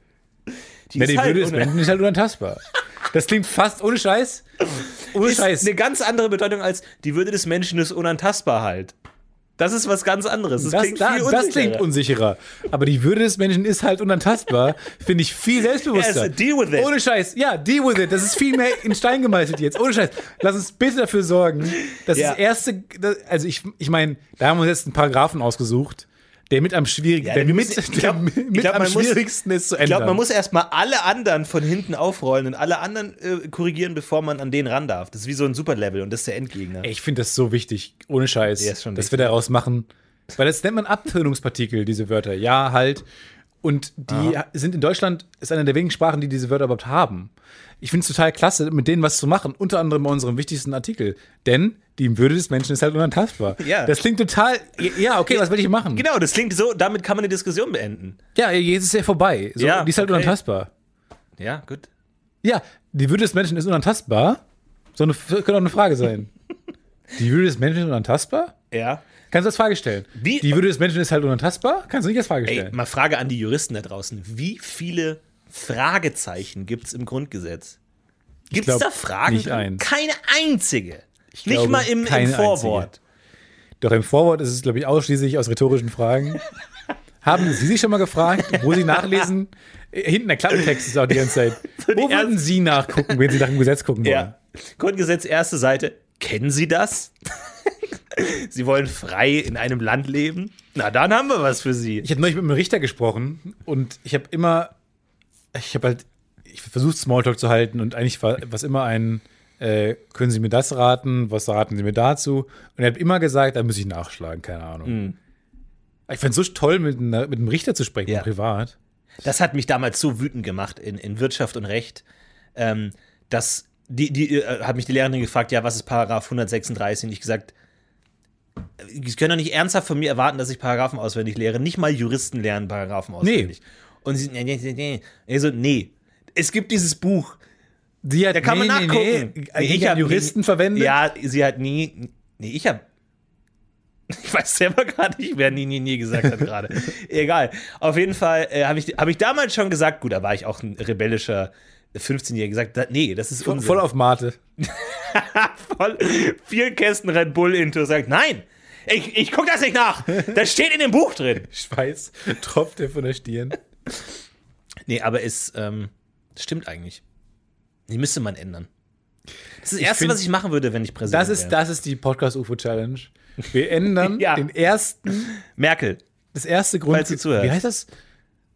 die, Ja, ist die halt Würde des Menschen ist halt unantastbar. Das klingt fast ohne Scheiß. Ohne ist Scheiß. eine ganz andere Bedeutung als die Würde des Menschen ist unantastbar halt. Das ist was ganz anderes. Das, Das, klingt da, viel das unsicherer. klingt unsicherer. Aber die Würde des Menschen ist halt unantastbar. Finde ich viel selbstbewusster. Yes, deal with it. Ohne Scheiß. Ja, deal with it. Das ist viel mehr in Stein gemeißelt jetzt. Ohne Scheiß. Lass uns bitte dafür sorgen, dass Ja. das erste, das, also ich, ich meine, da haben wir uns jetzt einen Paragraphen ausgesucht, der mit am schwierigsten, Ja, der mit, ich der glaub- mit ich glaub, am man muss- schwierigsten ist zu Ich ändern. glaube, man muss erstmal alle anderen von hinten aufrollen und alle anderen äh, korrigieren, bevor man an den ran darf. Das ist wie so ein Superlevel und das ist der Endgegner. Ey, Ich finde das so wichtig, ohne Scheiß, Ja, dass wichtig. wir daraus machen. Weil das nennt man Abtönungspartikel, diese Wörter. Ja, halt. Und die sind in Deutschland, ist eine der wenigen Sprachen, die diese Wörter überhaupt haben. Ich finde es total klasse, mit denen was zu machen. Unter anderem bei unserem wichtigsten Artikel. Denn die Würde des Menschen ist halt unantastbar. Ja. Das klingt total. Ja, okay, was will ich machen? Genau, das klingt so, damit kann man eine Diskussion beenden. Ja, jetzt ist ja vorbei. So, Ja, die ist halt okay. unantastbar. Ja, gut. Ja, die Würde des Menschen ist unantastbar. So eine, könnte auch eine Frage sein. Die Würde des Menschen ist unantastbar? Ja. Kannst du als Frage stellen? Wie- Die Würde des Menschen ist halt unantastbar? Kannst du nicht als Frage Ey, stellen? mal Frage an die Juristen da draußen. Wie viele Fragezeichen gibt es im Grundgesetz? Gibt es da Fragen? nicht eins. Keine einzige. nicht glaube, mal im, im Vorwort. Doch im Vorwort ist es, glaube ich, ausschließlich aus rhetorischen Fragen. Haben Sie sich schon mal gefragt, wo Sie nachlesen? Äh, Hinten der Klappentext ist auch die ganze Zeit. Wo würden Sie nachgucken, wenn Sie nach dem Gesetz gucken wollen? Ja. Grundgesetz, erste Seite. Kennen Sie das? Sie wollen frei in einem Land leben? Na, dann haben wir was für Sie. Ich habe neulich mit einem Richter gesprochen und ich habe immer, ich habe halt, ich versucht Smalltalk zu halten und eigentlich war was immer ein, äh, können Sie mir das raten, was raten Sie mir dazu? Und er hat immer gesagt, da muss ich nachschlagen, keine Ahnung. Ich fand es so toll, mit, einer, mit einem Richter zu sprechen, Ja. privat. Das hat mich damals so wütend gemacht in, in Wirtschaft und Recht, ähm, dass die, die äh, hat mich die Lehrerin gefragt, ja, was ist Paragraph 136? Und ich gesagt, Sie können doch nicht ernsthaft von mir erwarten, dass ich Paragraphen auswendig lehre. Nicht mal Juristen lernen Paragraphen auswendig. Und sie, nee, nee, nee, nee. Ich so, nee. Es gibt dieses Buch. Die hat, Da kann man nachgucken. Nee, Nee, ich habe Juristen verwendet. Ja, sie hat nie. Nee, ich habe. Ich weiß selber gerade nicht, wer nie, nie, nie gesagt hat gerade. Egal. Auf jeden Fall äh, habe ich, hab ich damals schon gesagt, gut, da war ich auch ein rebellischer 15-Jähriger, gesagt, da, nee, das ist voll, Unsinn. voll auf Mate. voll vier Kästen Red Bull into, sagt, nein, ich, ich guck das nicht nach. Das steht in dem Buch drin. Schweiß tropft dir von der Stirn. Nee, aber es ähm, stimmt eigentlich. Die müsste man ändern. Das ist das Erste, find- was ich machen würde, wenn ich Präsident Das ist, wäre. das ist die Podcast-UFO-Challenge. Wir ändern Ja. den ersten, Merkel. das erste Falls du zuhörst. Wie heißt das?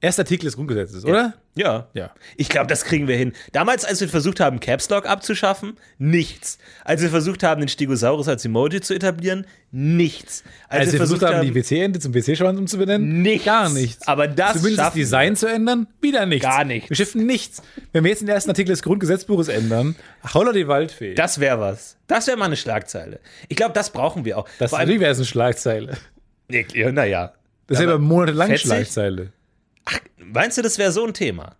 Erster Artikel des Grundgesetzes, oder? Ja. Ja. Ich glaube, das kriegen wir hin. Damals, als wir versucht haben, Caps Lock abzuschaffen, nichts. Als wir versucht haben, den Stegosaurus als Emoji zu etablieren, nichts. Als wir versucht haben, die WC-Ente zum WC-Schwanz umzubenennen? Nichts. Gar nichts. Aber das Zumindest das. Design zu ändern? Wieder nichts. Gar nichts. Wir schiffen nichts. Wenn wir jetzt den ersten Artikel des Grundgesetzbuches ändern, holla die Waldfee. Das, wäre was. Das wäre mal eine Schlagzeile. Ich glaube, das brauchen wir auch. das wäre eine Schlagzeile. naja. Das ist ja Aber aber monatelang fetzig? Schlagzeile. Meinst du, das wäre so ein Thema?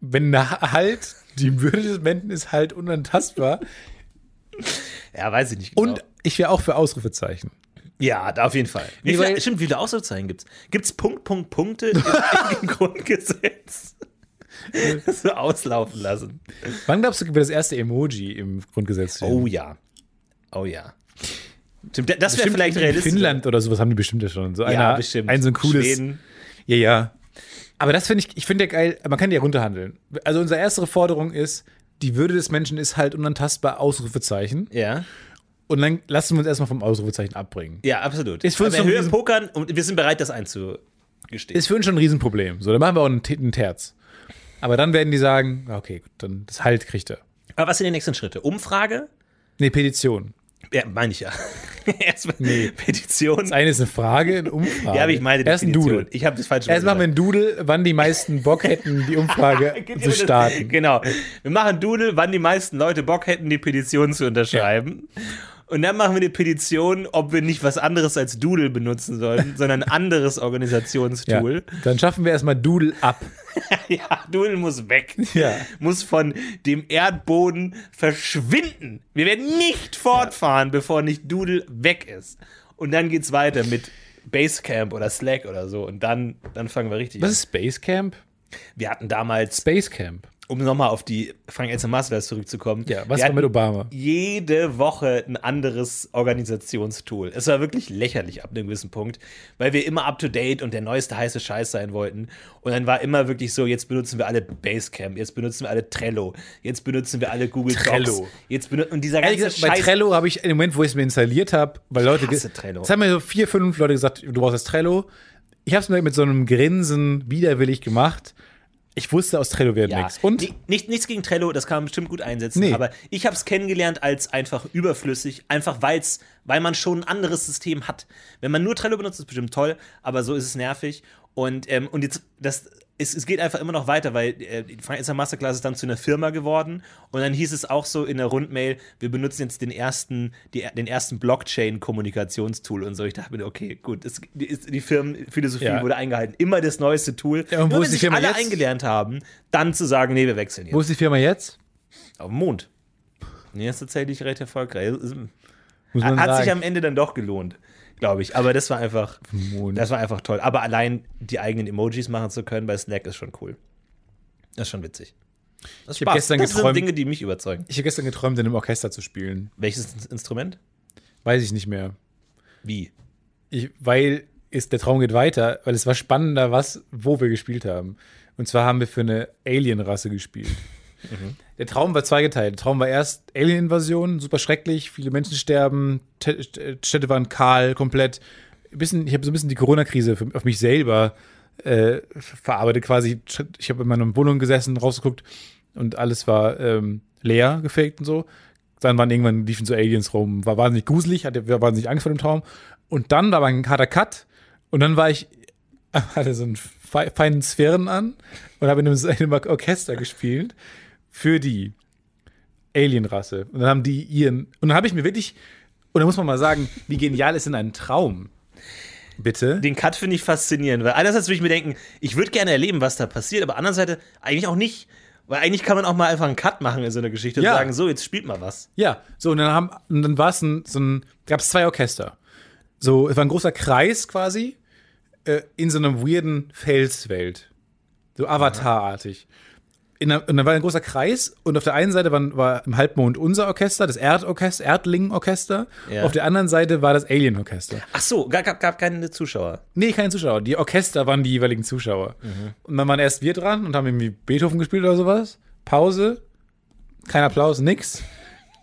Wenn halt, die Würde des Menschen ist halt unantastbar. Ja, weiß ich nicht genau. Und ich wäre auch für Ausrufezeichen. ja, da auf jeden Fall. Nee, weil- stimmt, wie viele Ausrufezeichen gibt es? Gibt es Punkt, Punkt, Punkte im, im Grundgesetz? so auslaufen lassen. Wann glaubst du, wird das erste Emoji im Grundgesetz stehen? Oh ja. Oh ja. Stimmt, das wäre vielleicht in realistisch. Finnland oder sowas haben die bestimmt ja schon. So ja, einer, bestimmt. Ein so ein cooles. Schweden. Ja, ja. Aber das finde ich, ich finde ja geil, man kann die ja runterhandeln. Also unsere erste Forderung ist, die Würde des Menschen ist halt unantastbar, Ausrufezeichen. Ja. Und dann lassen wir uns erstmal vom Ausrufezeichen abbringen. Ja, absolut. Ist für uns Aber Höhe riesen- pokern und wir sind bereit, das einzugestehen. Ist für uns schon ein Riesenproblem. So, dann machen wir auch einen, einen Terz. Aber dann werden die sagen, okay, gut, dann das Halt kriegt er. Aber was sind die nächsten Schritte? Umfrage? Nee, Petition. Ja, meine ich ja. Erstmal Nee. Petition. Das eine ist eine Frage, eine Umfrage. Ja, aber ich meine Erst ein. Doodle. Ich habe das falsch Erst machen wir ein Doodle, wann die meisten Bock hätten, die Umfrage zu starten. Genau. Wir machen Doodle, wann die meisten Leute Bock hätten, die Petition zu unterschreiben. Und dann machen wir eine Petition, ob wir nicht was anderes als Doodle benutzen sollen, sondern ein anderes Ja. Organisationstool. Dann schaffen wir erstmal Doodle ab. Ja, Doodle muss weg. Ja. Muss von dem Erdboden verschwinden. Wir werden nicht fortfahren, bevor nicht Doodle weg ist. Und dann geht's weiter mit Basecamp oder Slack oder so. Und dann, dann fangen wir richtig Was an. ist Basecamp? Wir hatten damals, Basecamp. Um nochmal auf die Frank Elster Masterclass zurückzukommen. Ja, was war mit Obama? Jede Woche ein anderes Organisationstool. Es war wirklich lächerlich ab einem gewissen Punkt, weil wir immer up to date und der neueste heiße Scheiß sein wollten. Und dann war immer wirklich so: jetzt benutzen wir alle Basecamp, jetzt benutzen wir alle Trello, jetzt benutzen wir alle Google Trello. Docs. Jetzt und dieser Ehrlich ganze bei Scheiß. Trello habe ich im Moment, wo ich es mir installiert habe, weil Leute. hasse ge- Trello. Es haben mir so vier, fünf Leute gesagt, du brauchst das Trello. Ich habe es mir mit so einem Grinsen widerwillig gemacht. Ich wusste, aus Trello wird Ja, nichts. Und ni- nicht, nichts gegen Trello, das kann man bestimmt gut einsetzen, Nee. aber ich habe es kennengelernt als einfach überflüssig, einfach weil's, weil man schon ein anderes System hat. Wenn man nur Trello benutzt, ist es bestimmt toll, aber so ist es nervig. Und, ähm, und jetzt, das, es, es geht einfach immer noch weiter, weil äh, die Frank Elster Masterclass ist dann zu einer Firma geworden und dann hieß es auch so in der Rundmail, wir benutzen jetzt den ersten, die, den ersten Blockchain-Kommunikationstool und so. Ich dachte mir, okay, gut, es, die, ist- die Firmenphilosophie Ja. wurde eingehalten. Immer das neueste Tool. Ja, und wo Nur ist wenn die sich Firma alle jetzt? eingelernt haben, dann zu sagen, nee, wir wechseln jetzt. wo ist die Firma jetzt? Auf dem Mond. Nee, ist tatsächlich recht erfolgreich. Hat sich sagen. am Ende dann doch gelohnt, glaube ich. Aber das war einfach, das war einfach toll. Aber allein die eigenen Emojis machen zu können bei Slack ist schon cool. Das ist schon witzig. Das, Ich hab gestern das sind geträumt- Dinge, die mich überzeugen. Ich habe gestern geträumt, in einem Orchester zu spielen. Welches Ins- Instrument? Weiß ich nicht mehr. Wie? Ich, weil ist, der Traum geht weiter, weil es war spannender, was, wo wir gespielt haben. Und zwar haben wir für eine Alien-Rasse gespielt. Der Traum war zweigeteilt. Der Traum war erst Alien-Invasion, super schrecklich, viele Menschen sterben, Tä- Stä- Städte waren kahl, komplett. Ein bisschen, ich habe so ein bisschen die Corona-Krise auf mich selber äh, verarbeitet quasi. Ich habe in meiner Wohnung gesessen, rausgeguckt und alles war ähm, leer, gefaked und so. Dann waren irgendwann liefen so Aliens rum, war wahnsinnig gruselig, hatte wahnsinnig Angst vor dem Traum. Und dann war aber ein harter Cut Und dann war ich, hatte so einen fe- feinen Sphären an und habe in in einem Orchester gespielt für die Alienrasse. Und dann haben die ihren, und dann habe ich mir wirklich, und da muss man mal sagen, wie genial ist denn ein Traum? Bitte? Den Cut finde ich faszinierend, weil einerseits würde ich mir denken, ich würde gerne erleben, was da passiert, aber andererseits eigentlich auch nicht, weil eigentlich kann man auch mal einfach einen Cut machen in so einer Geschichte Ja. und sagen, so, jetzt spielt mal was. Ja, so, und dann, haben, und dann war es ein, so ein, gab es zwei Orchester. So, es war ein großer Kreis quasi äh, in so einer weirden Felswelt. So Avatar-artig. In einer, und dann war ein großer Kreis und auf der einen Seite war, war im Halbmond unser Orchester, das Erdorchester, Erdling-Orchester. Ja. Auf der anderen Seite war das Alien-Orchester. Ach so, gab, gab, keine Zuschauer. Nee, keine Zuschauer. Die Orchester waren die jeweiligen Zuschauer. Und dann waren erst wir dran und haben irgendwie Beethoven gespielt oder sowas. Pause. Kein Applaus, nix.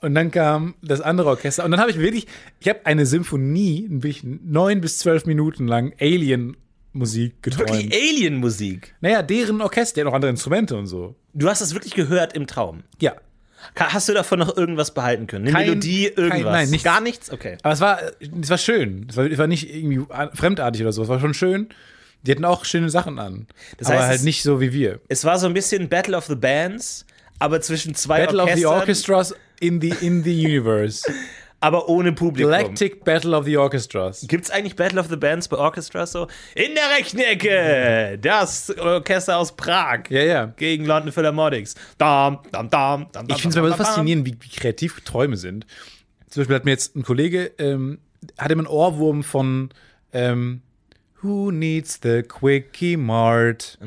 Und dann kam das andere Orchester. Und dann habe ich wirklich, ich habe eine Symphonie, neun bis zwölf Minuten lang Alien-Musik geträumt. Wirklich Alien-Musik. Naja, deren Orchester, der hat noch andere Instrumente und so. Du hast das wirklich gehört im Traum. Ja. Hast du davon noch irgendwas behalten können? Eine Kein- Melodie, kein- irgendwas? nein, nichts. Gar nichts? Okay. Aber es war, es war schön. Es war, es war nicht irgendwie fremdartig oder so. Es war schon schön. Die hatten auch schöne Sachen an. Das aber heißt, halt es- nicht so wie wir. Es war so ein bisschen Battle of the Bands, aber zwischen zwei Battle of the Orchestern, Orchestras in the, in the Universe. aber ohne Publikum. Galactic Battle of the Orchestras. Gibt's eigentlich Battle of the Bands bei Orchestras so? In der rechten Ecke, das Orchester aus Prag Ja, ja. gegen London Philharmonics. Dam, dam, dam, dam, Ich finde es immer so faszinierend, wie, wie kreativ Träume sind. Zum Beispiel hat mir jetzt ein Kollege, ähm, hatte immer einen Ohrwurm von ähm, Who Needs the Quickie Mart?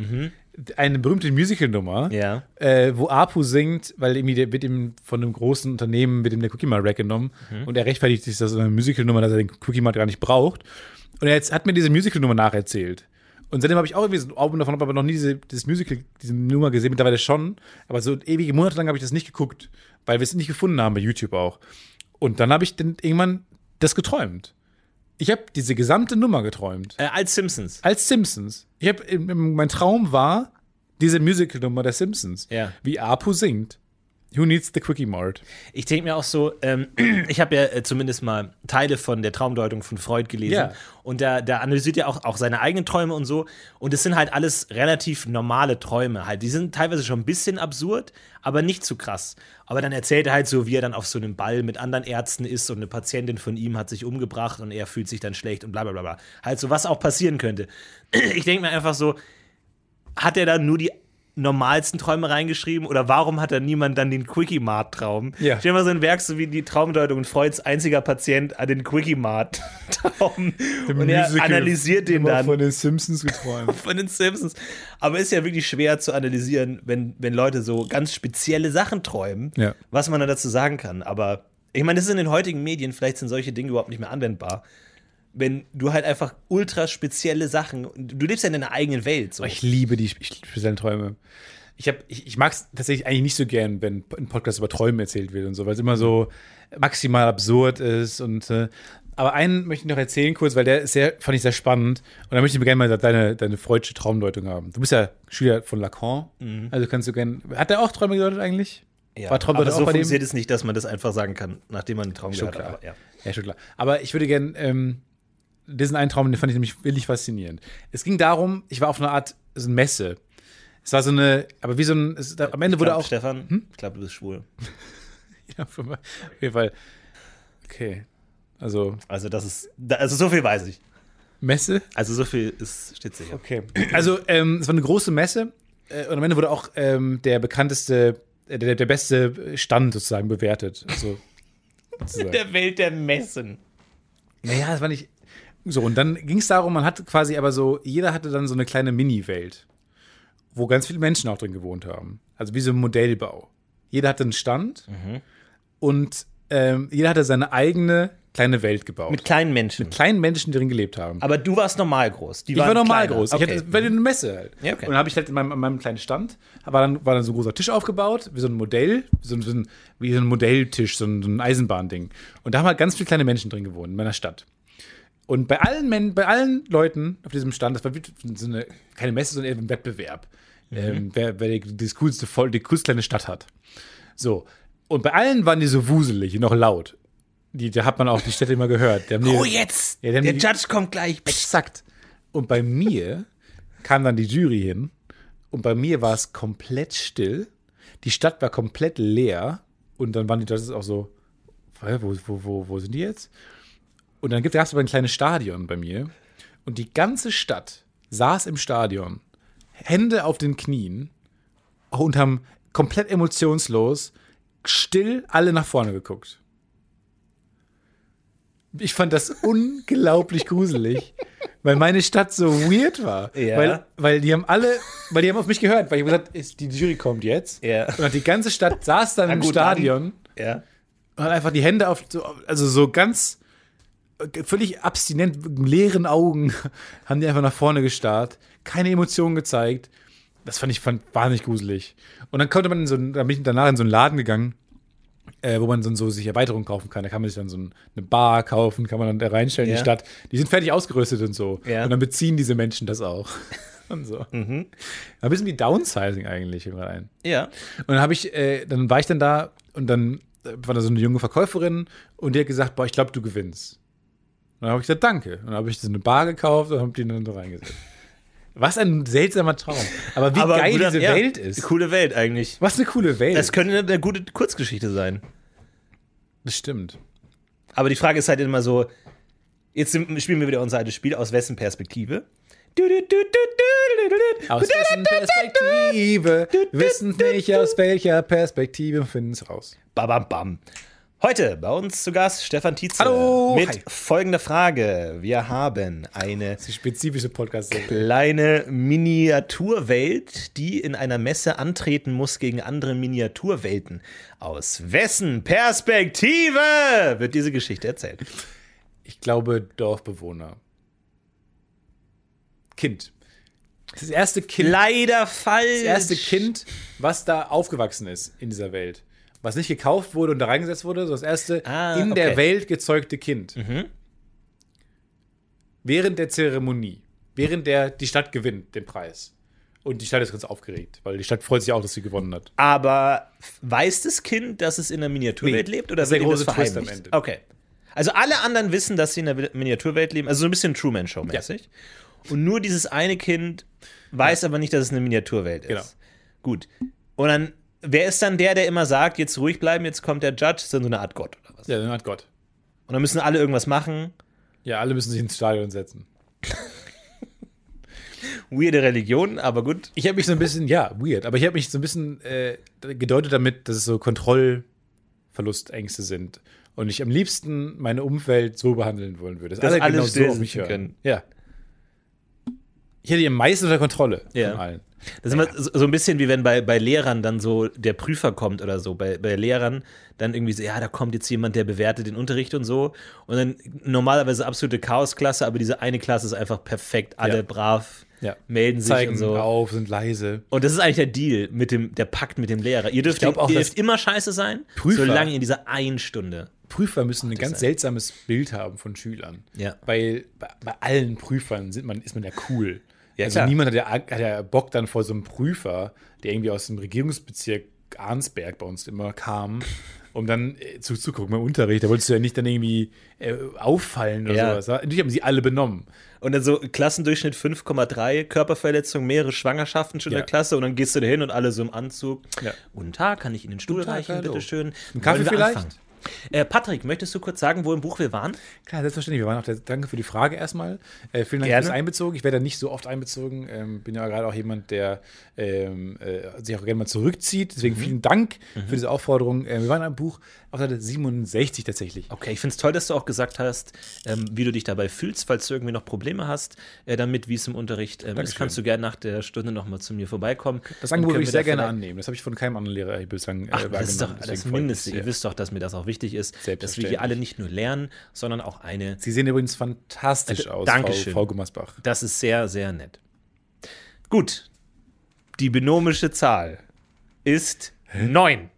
Eine berühmte Musical-Nummer, Ja. äh, wo Apu singt, weil irgendwie der wird ihm von einem großen Unternehmen wird ihm der Quickie Mart weggenommen und er rechtfertigt sich das in einer Musical-Nummer, dass er den Quickie Mart gar nicht braucht. Und er jetzt, hat mir diese Musical-Nummer nacherzählt. Und seitdem habe ich auch irgendwie so ein Album davon, aber noch nie diese, dieses Musical, diese Nummer gesehen, mittlerweile schon. Aber so ewige Monate lang habe ich das nicht geguckt, weil wir es nicht gefunden haben bei YouTube auch. Und dann habe ich dann irgendwann das geträumt. Ich habe diese gesamte Nummer geträumt. Äh, als Simpsons. Als Simpsons. Ich habe, mein Traum war diese Musical-Nummer der Simpsons. Ja. Wie Apu singt. Who needs the Quickie Mart? Ich denke mir auch so, ähm, ich habe ja äh, zumindest mal Teile von der Traumdeutung von Freud gelesen. Ja. Und da, da analysiert er auch, auch seine eigenen Träume und so. Und es sind halt alles relativ normale Träume halt. Die sind teilweise schon ein bisschen absurd, aber nicht zu krass. Aber dann erzählt er halt so, wie er dann auf so einem Ball mit anderen Ärzten ist und eine Patientin von ihm hat sich umgebracht und er fühlt sich dann schlecht und bla bla bla bla. Halt so, was auch passieren könnte. Ich denke mir einfach so, hat er da nur die normalsten Träume reingeschrieben oder warum hat da niemand dann den Quickie-Mart-Traum? Ja. Stell mal so ein Werk so wie die Traumdeutung und Freuds einziger Patient hat den Quickie-Mart-Traum und er analysiert den dann Von den Simpsons geträumt. von den Simpsons. Aber ist ja wirklich schwer zu analysieren, wenn, wenn Leute so ganz spezielle Sachen träumen, Ja. was man dann dazu sagen kann. Aber ich meine, das ist in den heutigen Medien, vielleicht sind solche Dinge überhaupt nicht mehr anwendbar. Wenn du halt einfach ultra spezielle Sachen, du lebst ja in deiner eigenen Welt. So. Ich liebe die spe- speziellen Träume. Ich, hab- ich, ich mag es tatsächlich eigentlich nicht so gern, wenn ein Podcast über Träume erzählt wird und so, weil es immer so maximal absurd ist. Und, äh, aber einen möchte ich noch erzählen kurz, weil der ist sehr, fand ich sehr spannend. Und da möchte ich gerne mal deine, deine freudsche Traumdeutung haben. Du bist ja Schüler von Lacan, also kannst du gerne. Hat der auch Träume gedeutet eigentlich? Mhm. ja. War Traumdeutung aber so funktioniert es nicht, dass man das einfach sagen kann, nachdem man einen Traum Schon gehört hat. Aber, ja. Ja, schon klar. Aber ich würde gerne, ähm, diesen einen Traum, den fand ich nämlich wirklich faszinierend. Es ging darum, ich war auf einer Art so eine Messe. Es war so eine, aber wie so ein, es, da, am Ende Ich wurde glaub, auch. Stefan, Hm? ich glaube, du bist schwul. Ja, auf jeden Fall. Okay. Also, Also, das ist, also so viel weiß ich. Messe? Also, so viel ist, steht sicher. Okay. Also, ähm, es war eine große Messe äh, und am Ende wurde auch ähm, der bekannteste, äh, der, der beste Stand sozusagen bewertet. Also, sozusagen. Der Welt der Messen. Naja, es war nicht. So, und dann ging es darum, man hatte quasi aber so, jeder hatte dann so eine kleine Mini-Welt, wo ganz viele Menschen auch drin gewohnt haben. Also wie so ein Modellbau. Jeder hatte einen Stand und ähm, jeder hatte seine eigene kleine Welt gebaut. Mit kleinen Menschen. kleinen Menschen, die drin gelebt haben. Aber du warst normal groß. Die ich war normal kleiner. groß. Ich Okay. hatte, war eine Messe halt. Ja, okay. Und dann habe ich halt in meinem, an meinem kleinen Stand, war dann, war dann so ein großer Tisch aufgebaut, wie so ein Modell, wie so ein, so ein, wie so ein Modelltisch, so ein, so ein Eisenbahnding. Und da haben halt ganz viele kleine Menschen drin gewohnt in meiner Stadt. Und bei allen, Men bei allen Leuten auf diesem Stand, das war so eine, keine Messe, sondern eher ein Wettbewerb, ähm, wer, wer die, das coolste, voll, die coolste kleine Stadt hat. So. Und bei allen waren die so wuselig und noch laut. Die, da hat man auch die Städte immer gehört. Die die, Oh, jetzt! Ja, die der die- Judge kommt gleich. Exakt. Und bei mir kam dann die Jury hin und bei mir war es komplett still. Die Stadt war komplett leer und dann waren die Judges auch so, "Hä, wo, wo, wo, wo sind die jetzt? Und dann gab es aber ein kleines Stadion bei mir und die ganze Stadt saß im Stadion, Hände auf den Knien und haben komplett emotionslos, still alle nach vorne geguckt. Ich fand das unglaublich gruselig, weil meine Stadt so weird war. Ja. Weil, weil die haben alle, weil die haben auf mich gehört, weil ich gesagt, ist, die Jury kommt jetzt. Ja. Und die ganze Stadt saß dann im gut, Stadion Ja. und hat einfach die Hände auf, so, also so ganz völlig abstinent, mit leeren Augen, haben die einfach nach vorne gestarrt, keine Emotionen gezeigt. Das fand ich fand wahnsinnig gruselig. Und dann konnte man in so, ein- dann bin ich danach in so einen Laden gegangen, äh, wo man so, so sich Erweiterungen kaufen kann. Da kann man sich dann so ein, eine Bar kaufen, kann man dann da reinstellen in Ja. die Stadt. Die sind fertig ausgerüstet und so. Ja. Und dann beziehen diese Menschen das auch. und so. Ein bisschen wie Downsizing eigentlich überall. Ja. Und dann habe ich, äh, dann war ich dann da und dann äh, war da so eine junge Verkäuferin und die hat gesagt, boah, ich glaube, du gewinnst. Und dann habe ich gesagt, danke. Und dann habe ich so eine Bar gekauft und habe die dann so reingesetzt. Was ein seltsamer Traum. Aber wie geil guter- diese ja, Welt ist. Coole Welt eigentlich. Was eine coole Welt. Das könnte eine gute Kurzgeschichte sein. das stimmt. Aber die Frage ist halt immer so: Jetzt spielen wir wieder unser altes Spiel. Aus wessen Perspektive? Aus wessen Perspektive wissen nicht, aus welcher Perspektive finden es raus. Bam, bam, bam. Heute bei uns zu Gast Stefan Tietze Hallo. mit Hi. folgender Frage. Wir haben eine spezifische podcast kleine Miniaturwelt, die in einer Messe antreten muss gegen andere Miniaturwelten. Aus wessen Perspektive wird diese Geschichte erzählt? Ich glaube, Dorfbewohner. Kind. Das erste Kind. Leider falsch. das erste Kind, was da aufgewachsen ist in dieser Welt. Was nicht gekauft wurde und da reingesetzt wurde, sondern das erste Ah, in okay. der Welt gezeugte Kind. Während der Zeremonie, während der die Stadt gewinnt den Preis. Und die Stadt ist ganz aufgeregt, weil die Stadt freut sich auch, dass sie gewonnen hat. Aber weiß das Kind, dass es in der Miniaturwelt Nee, lebt? Oder das ist ihm große Twist am? Ende. Okay. Also alle anderen wissen, dass sie in der Miniaturwelt leben. Also so ein bisschen Truman-Show-mäßig. Und nur dieses eine Kind weiß aber nicht, dass es eine Miniaturwelt ist. Genau. Gut. Und dann, wer ist dann der, der immer sagt, jetzt ruhig bleiben, jetzt kommt der Judge? Ist dann so eine Art Gott oder was? Ja, dann hat Gott. Und dann müssen alle irgendwas machen. Ja, alle müssen sich ins Stadion setzen. Weirde Religion, aber gut. Ich habe mich so ein bisschen, ja, weird, aber ich habe mich so ein bisschen äh, gedeutet damit, dass es so Kontrollverlustängste sind. Und ich am liebsten meine Umwelt so behandeln wollen würde. Dass alle still auf mich hören. können. Ja. Ich hätte die am meisten unter Kontrolle Ja. von allen. Das ist immer so ein bisschen wie wenn bei, bei Lehrern dann so der Prüfer kommt oder so. Bei, bei Lehrern dann irgendwie so, ja, da kommt jetzt jemand, der bewertet den Unterricht und so. Und dann normalerweise absolute Chaosklasse, aber diese eine Klasse ist einfach perfekt. Alle Ja. brav, Ja. melden sich Zeigen und so. auf, sind leise. Und das ist eigentlich der Deal mit dem, der Pakt mit dem Lehrer. Ihr dürft, auch, ihr dürft immer scheiße sein, Prüfer- solange in dieser einen Stunde. Prüfer müssen ein ganz sein. seltsames Bild haben von Schülern. Ja. Weil bei, bei allen Prüfern sind man, ist man ja cool. Ja, also klar. niemand hat ja, hat ja Bock dann vor so einem Prüfer, der irgendwie aus dem Regierungsbezirk Arnsberg bei uns immer kam, um dann äh, zuzugucken beim Unterricht. Da wolltest du ja nicht dann irgendwie äh, auffallen oder Ja. sowas. Natürlich haben sie alle benommen. Und dann so Klassendurchschnitt 5,3, Körperverletzung, mehrere Schwangerschaften schon in Ja. der Klasse und dann gehst du da hin und alle so im Anzug. Ja. Guten Tag, kann ich Ihnen den Stuhl Guten Tag, reichen, hallo. bitteschön. Ein Kaffee vielleicht? anfangen? Äh, Patrick, möchtest du kurz sagen, wo im Buch wir waren? Klar, selbstverständlich. Wir waren auch der, danke für die Frage erstmal. Äh, vielen Dank Gerne. fürs Einbezogen. Ich werde da nicht so oft einbezogen. Ähm, bin ja gerade auch jemand, der ähm, äh, sich auch gerne mal zurückzieht. Deswegen Mhm. vielen Dank für diese Aufforderung. Äh, wir waren am Buch auf Seite 67 tatsächlich. Okay, ich finde es toll, dass du auch gesagt hast, ähm, wie du dich dabei fühlst, falls du irgendwie noch Probleme hast, äh, damit, wie es im Unterricht ähm, ist, kannst du gerne nach der Stunde nochmal zu mir vorbeikommen. Das Angebot würde ich sehr gerne annehmen. Das habe ich von keinem anderen Lehrer bislang äh, Ach, das ist doch das Mindeste. Ihr wisst doch, dass mir das auch wichtig ist, dass wir hier alle nicht nur lernen, sondern auch eine. Sie sehen übrigens fantastisch Äh, aus, Dankeschön. Frau, Frau Gummersbach. Das ist sehr, sehr nett. Gut. Die binomische Zahl ist 9.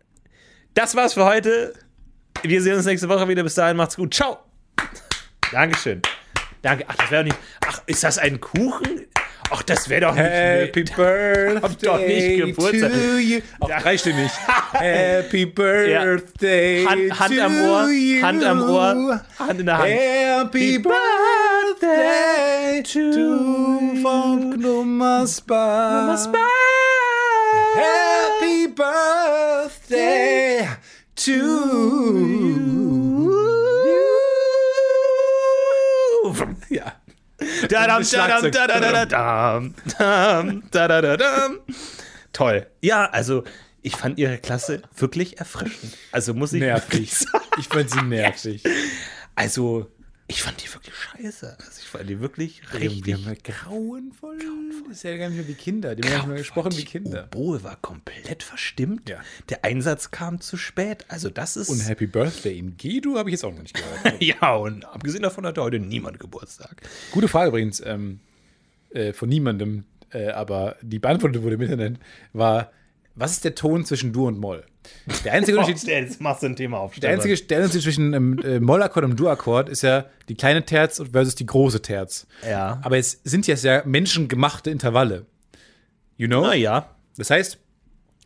Das war's für heute. Wir sehen uns nächste Woche wieder. Bis dahin, macht's gut. Ciao. Dankeschön. Danke. Ach, das wäre doch nicht. Ach, ist das ein Kuchen? Ach, das wäre doch nicht. Happy Birthday Hab doch nicht Geburtstag. to you. Auch dreistimmig. Happy Birthday Hand, Hand to am Ohr. Hand am Ohr, Hand in der Hand. Happy Birthday to Spa. Mama Spa. Happy Birthday to you. Ja. Dadam, dadam. Toll. Ja, also ich fand ihre Klasse wirklich erfrischend. Also muss ich Nervig. sagen. Ich fand sie nervig. Also ich fand die wirklich scheiße. Also ich fand die wirklich Die richtig. grauenvoll. Das ist ja gar nicht mehr wie Kinder. Die haben gesprochen wie Kinder. Oboe war komplett verstimmt. Ja. Der Einsatz kam zu spät. Also das ist. Und Happy Birthday in Gedu habe ich jetzt auch noch nicht gehört. ja, und abgesehen davon hatte heute niemand Geburtstag. Gute Frage übrigens ähm, äh, von niemandem, äh, aber die beantwortet wurde im Internet, war, was ist der Ton zwischen Dur und Moll? Der einzige Unterschied, Oh, jetzt machst du ein Thema auf. der einzige der Unterschied zwischen einem äh, Mollakkord und einem Dur-Akkord ist ja die kleine Terz versus die große Terz. Ja. Aber es sind jetzt ja menschengemachte Intervalle. You know? Naja. Das heißt,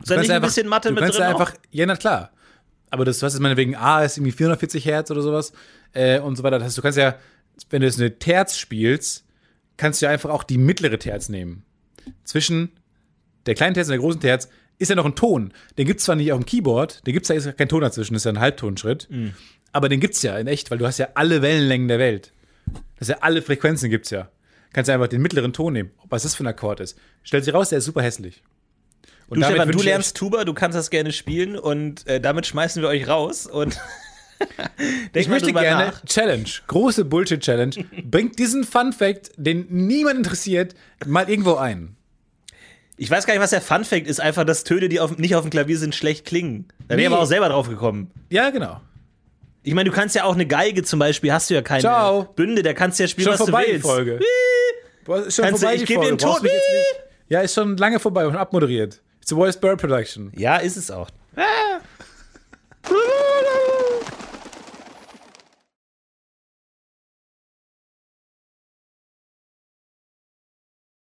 Ist da nicht ein bisschen Mathe du mit drin? ja einfach, ja, na klar. Aber das, was ist meinetwegen A ist irgendwie 440 Hertz oder sowas äh, und so weiter. Das heißt, du kannst ja, wenn du jetzt eine Terz spielst, kannst du ja einfach auch die mittlere Terz nehmen. Zwischen der kleinen Terz und der großen Terz ist ja noch ein Ton. Den gibt es zwar nicht auf dem Keyboard, den gibt es ja ist kein Ton dazwischen, ist ja ein Halbtonschritt. Mhm. Aber den gibt es ja in echt, weil du hast ja alle Wellenlängen der Welt. Das ist ja alle Frequenzen gibt's ja. Kannst ja einfach den mittleren Ton nehmen, was das für ein Akkord ist. Stellt sich raus, der ist super hässlich. Und Du, Stefan, du lernst Tuba, du kannst das gerne spielen und äh, damit schmeißen wir euch raus und Ich möchte gerne nach. Challenge, große Bullshit-Challenge. Bringt diesen Fun Fact, den niemand interessiert, mal irgendwo ein. Ich weiß gar nicht, was der Fun Fact ist, einfach, dass Töne, die auf, nicht auf dem Klavier sind, schlecht klingen. Da wäre ich Nee. aber auch selber drauf gekommen. Ja, genau. Ich meine, du kannst ja auch eine Geige zum Beispiel, hast du ja keine Ciao. Bünde, da kannst du ja spielen, Schon was du vorbei die willst. Folge. Boah, ist schon Kannst du- vorbei ich die geb dir Folge. den nicht. Ja, ist schon lange vorbei und abmoderiert. It's a Voice Bird Production. Ja, ist es auch. Ah.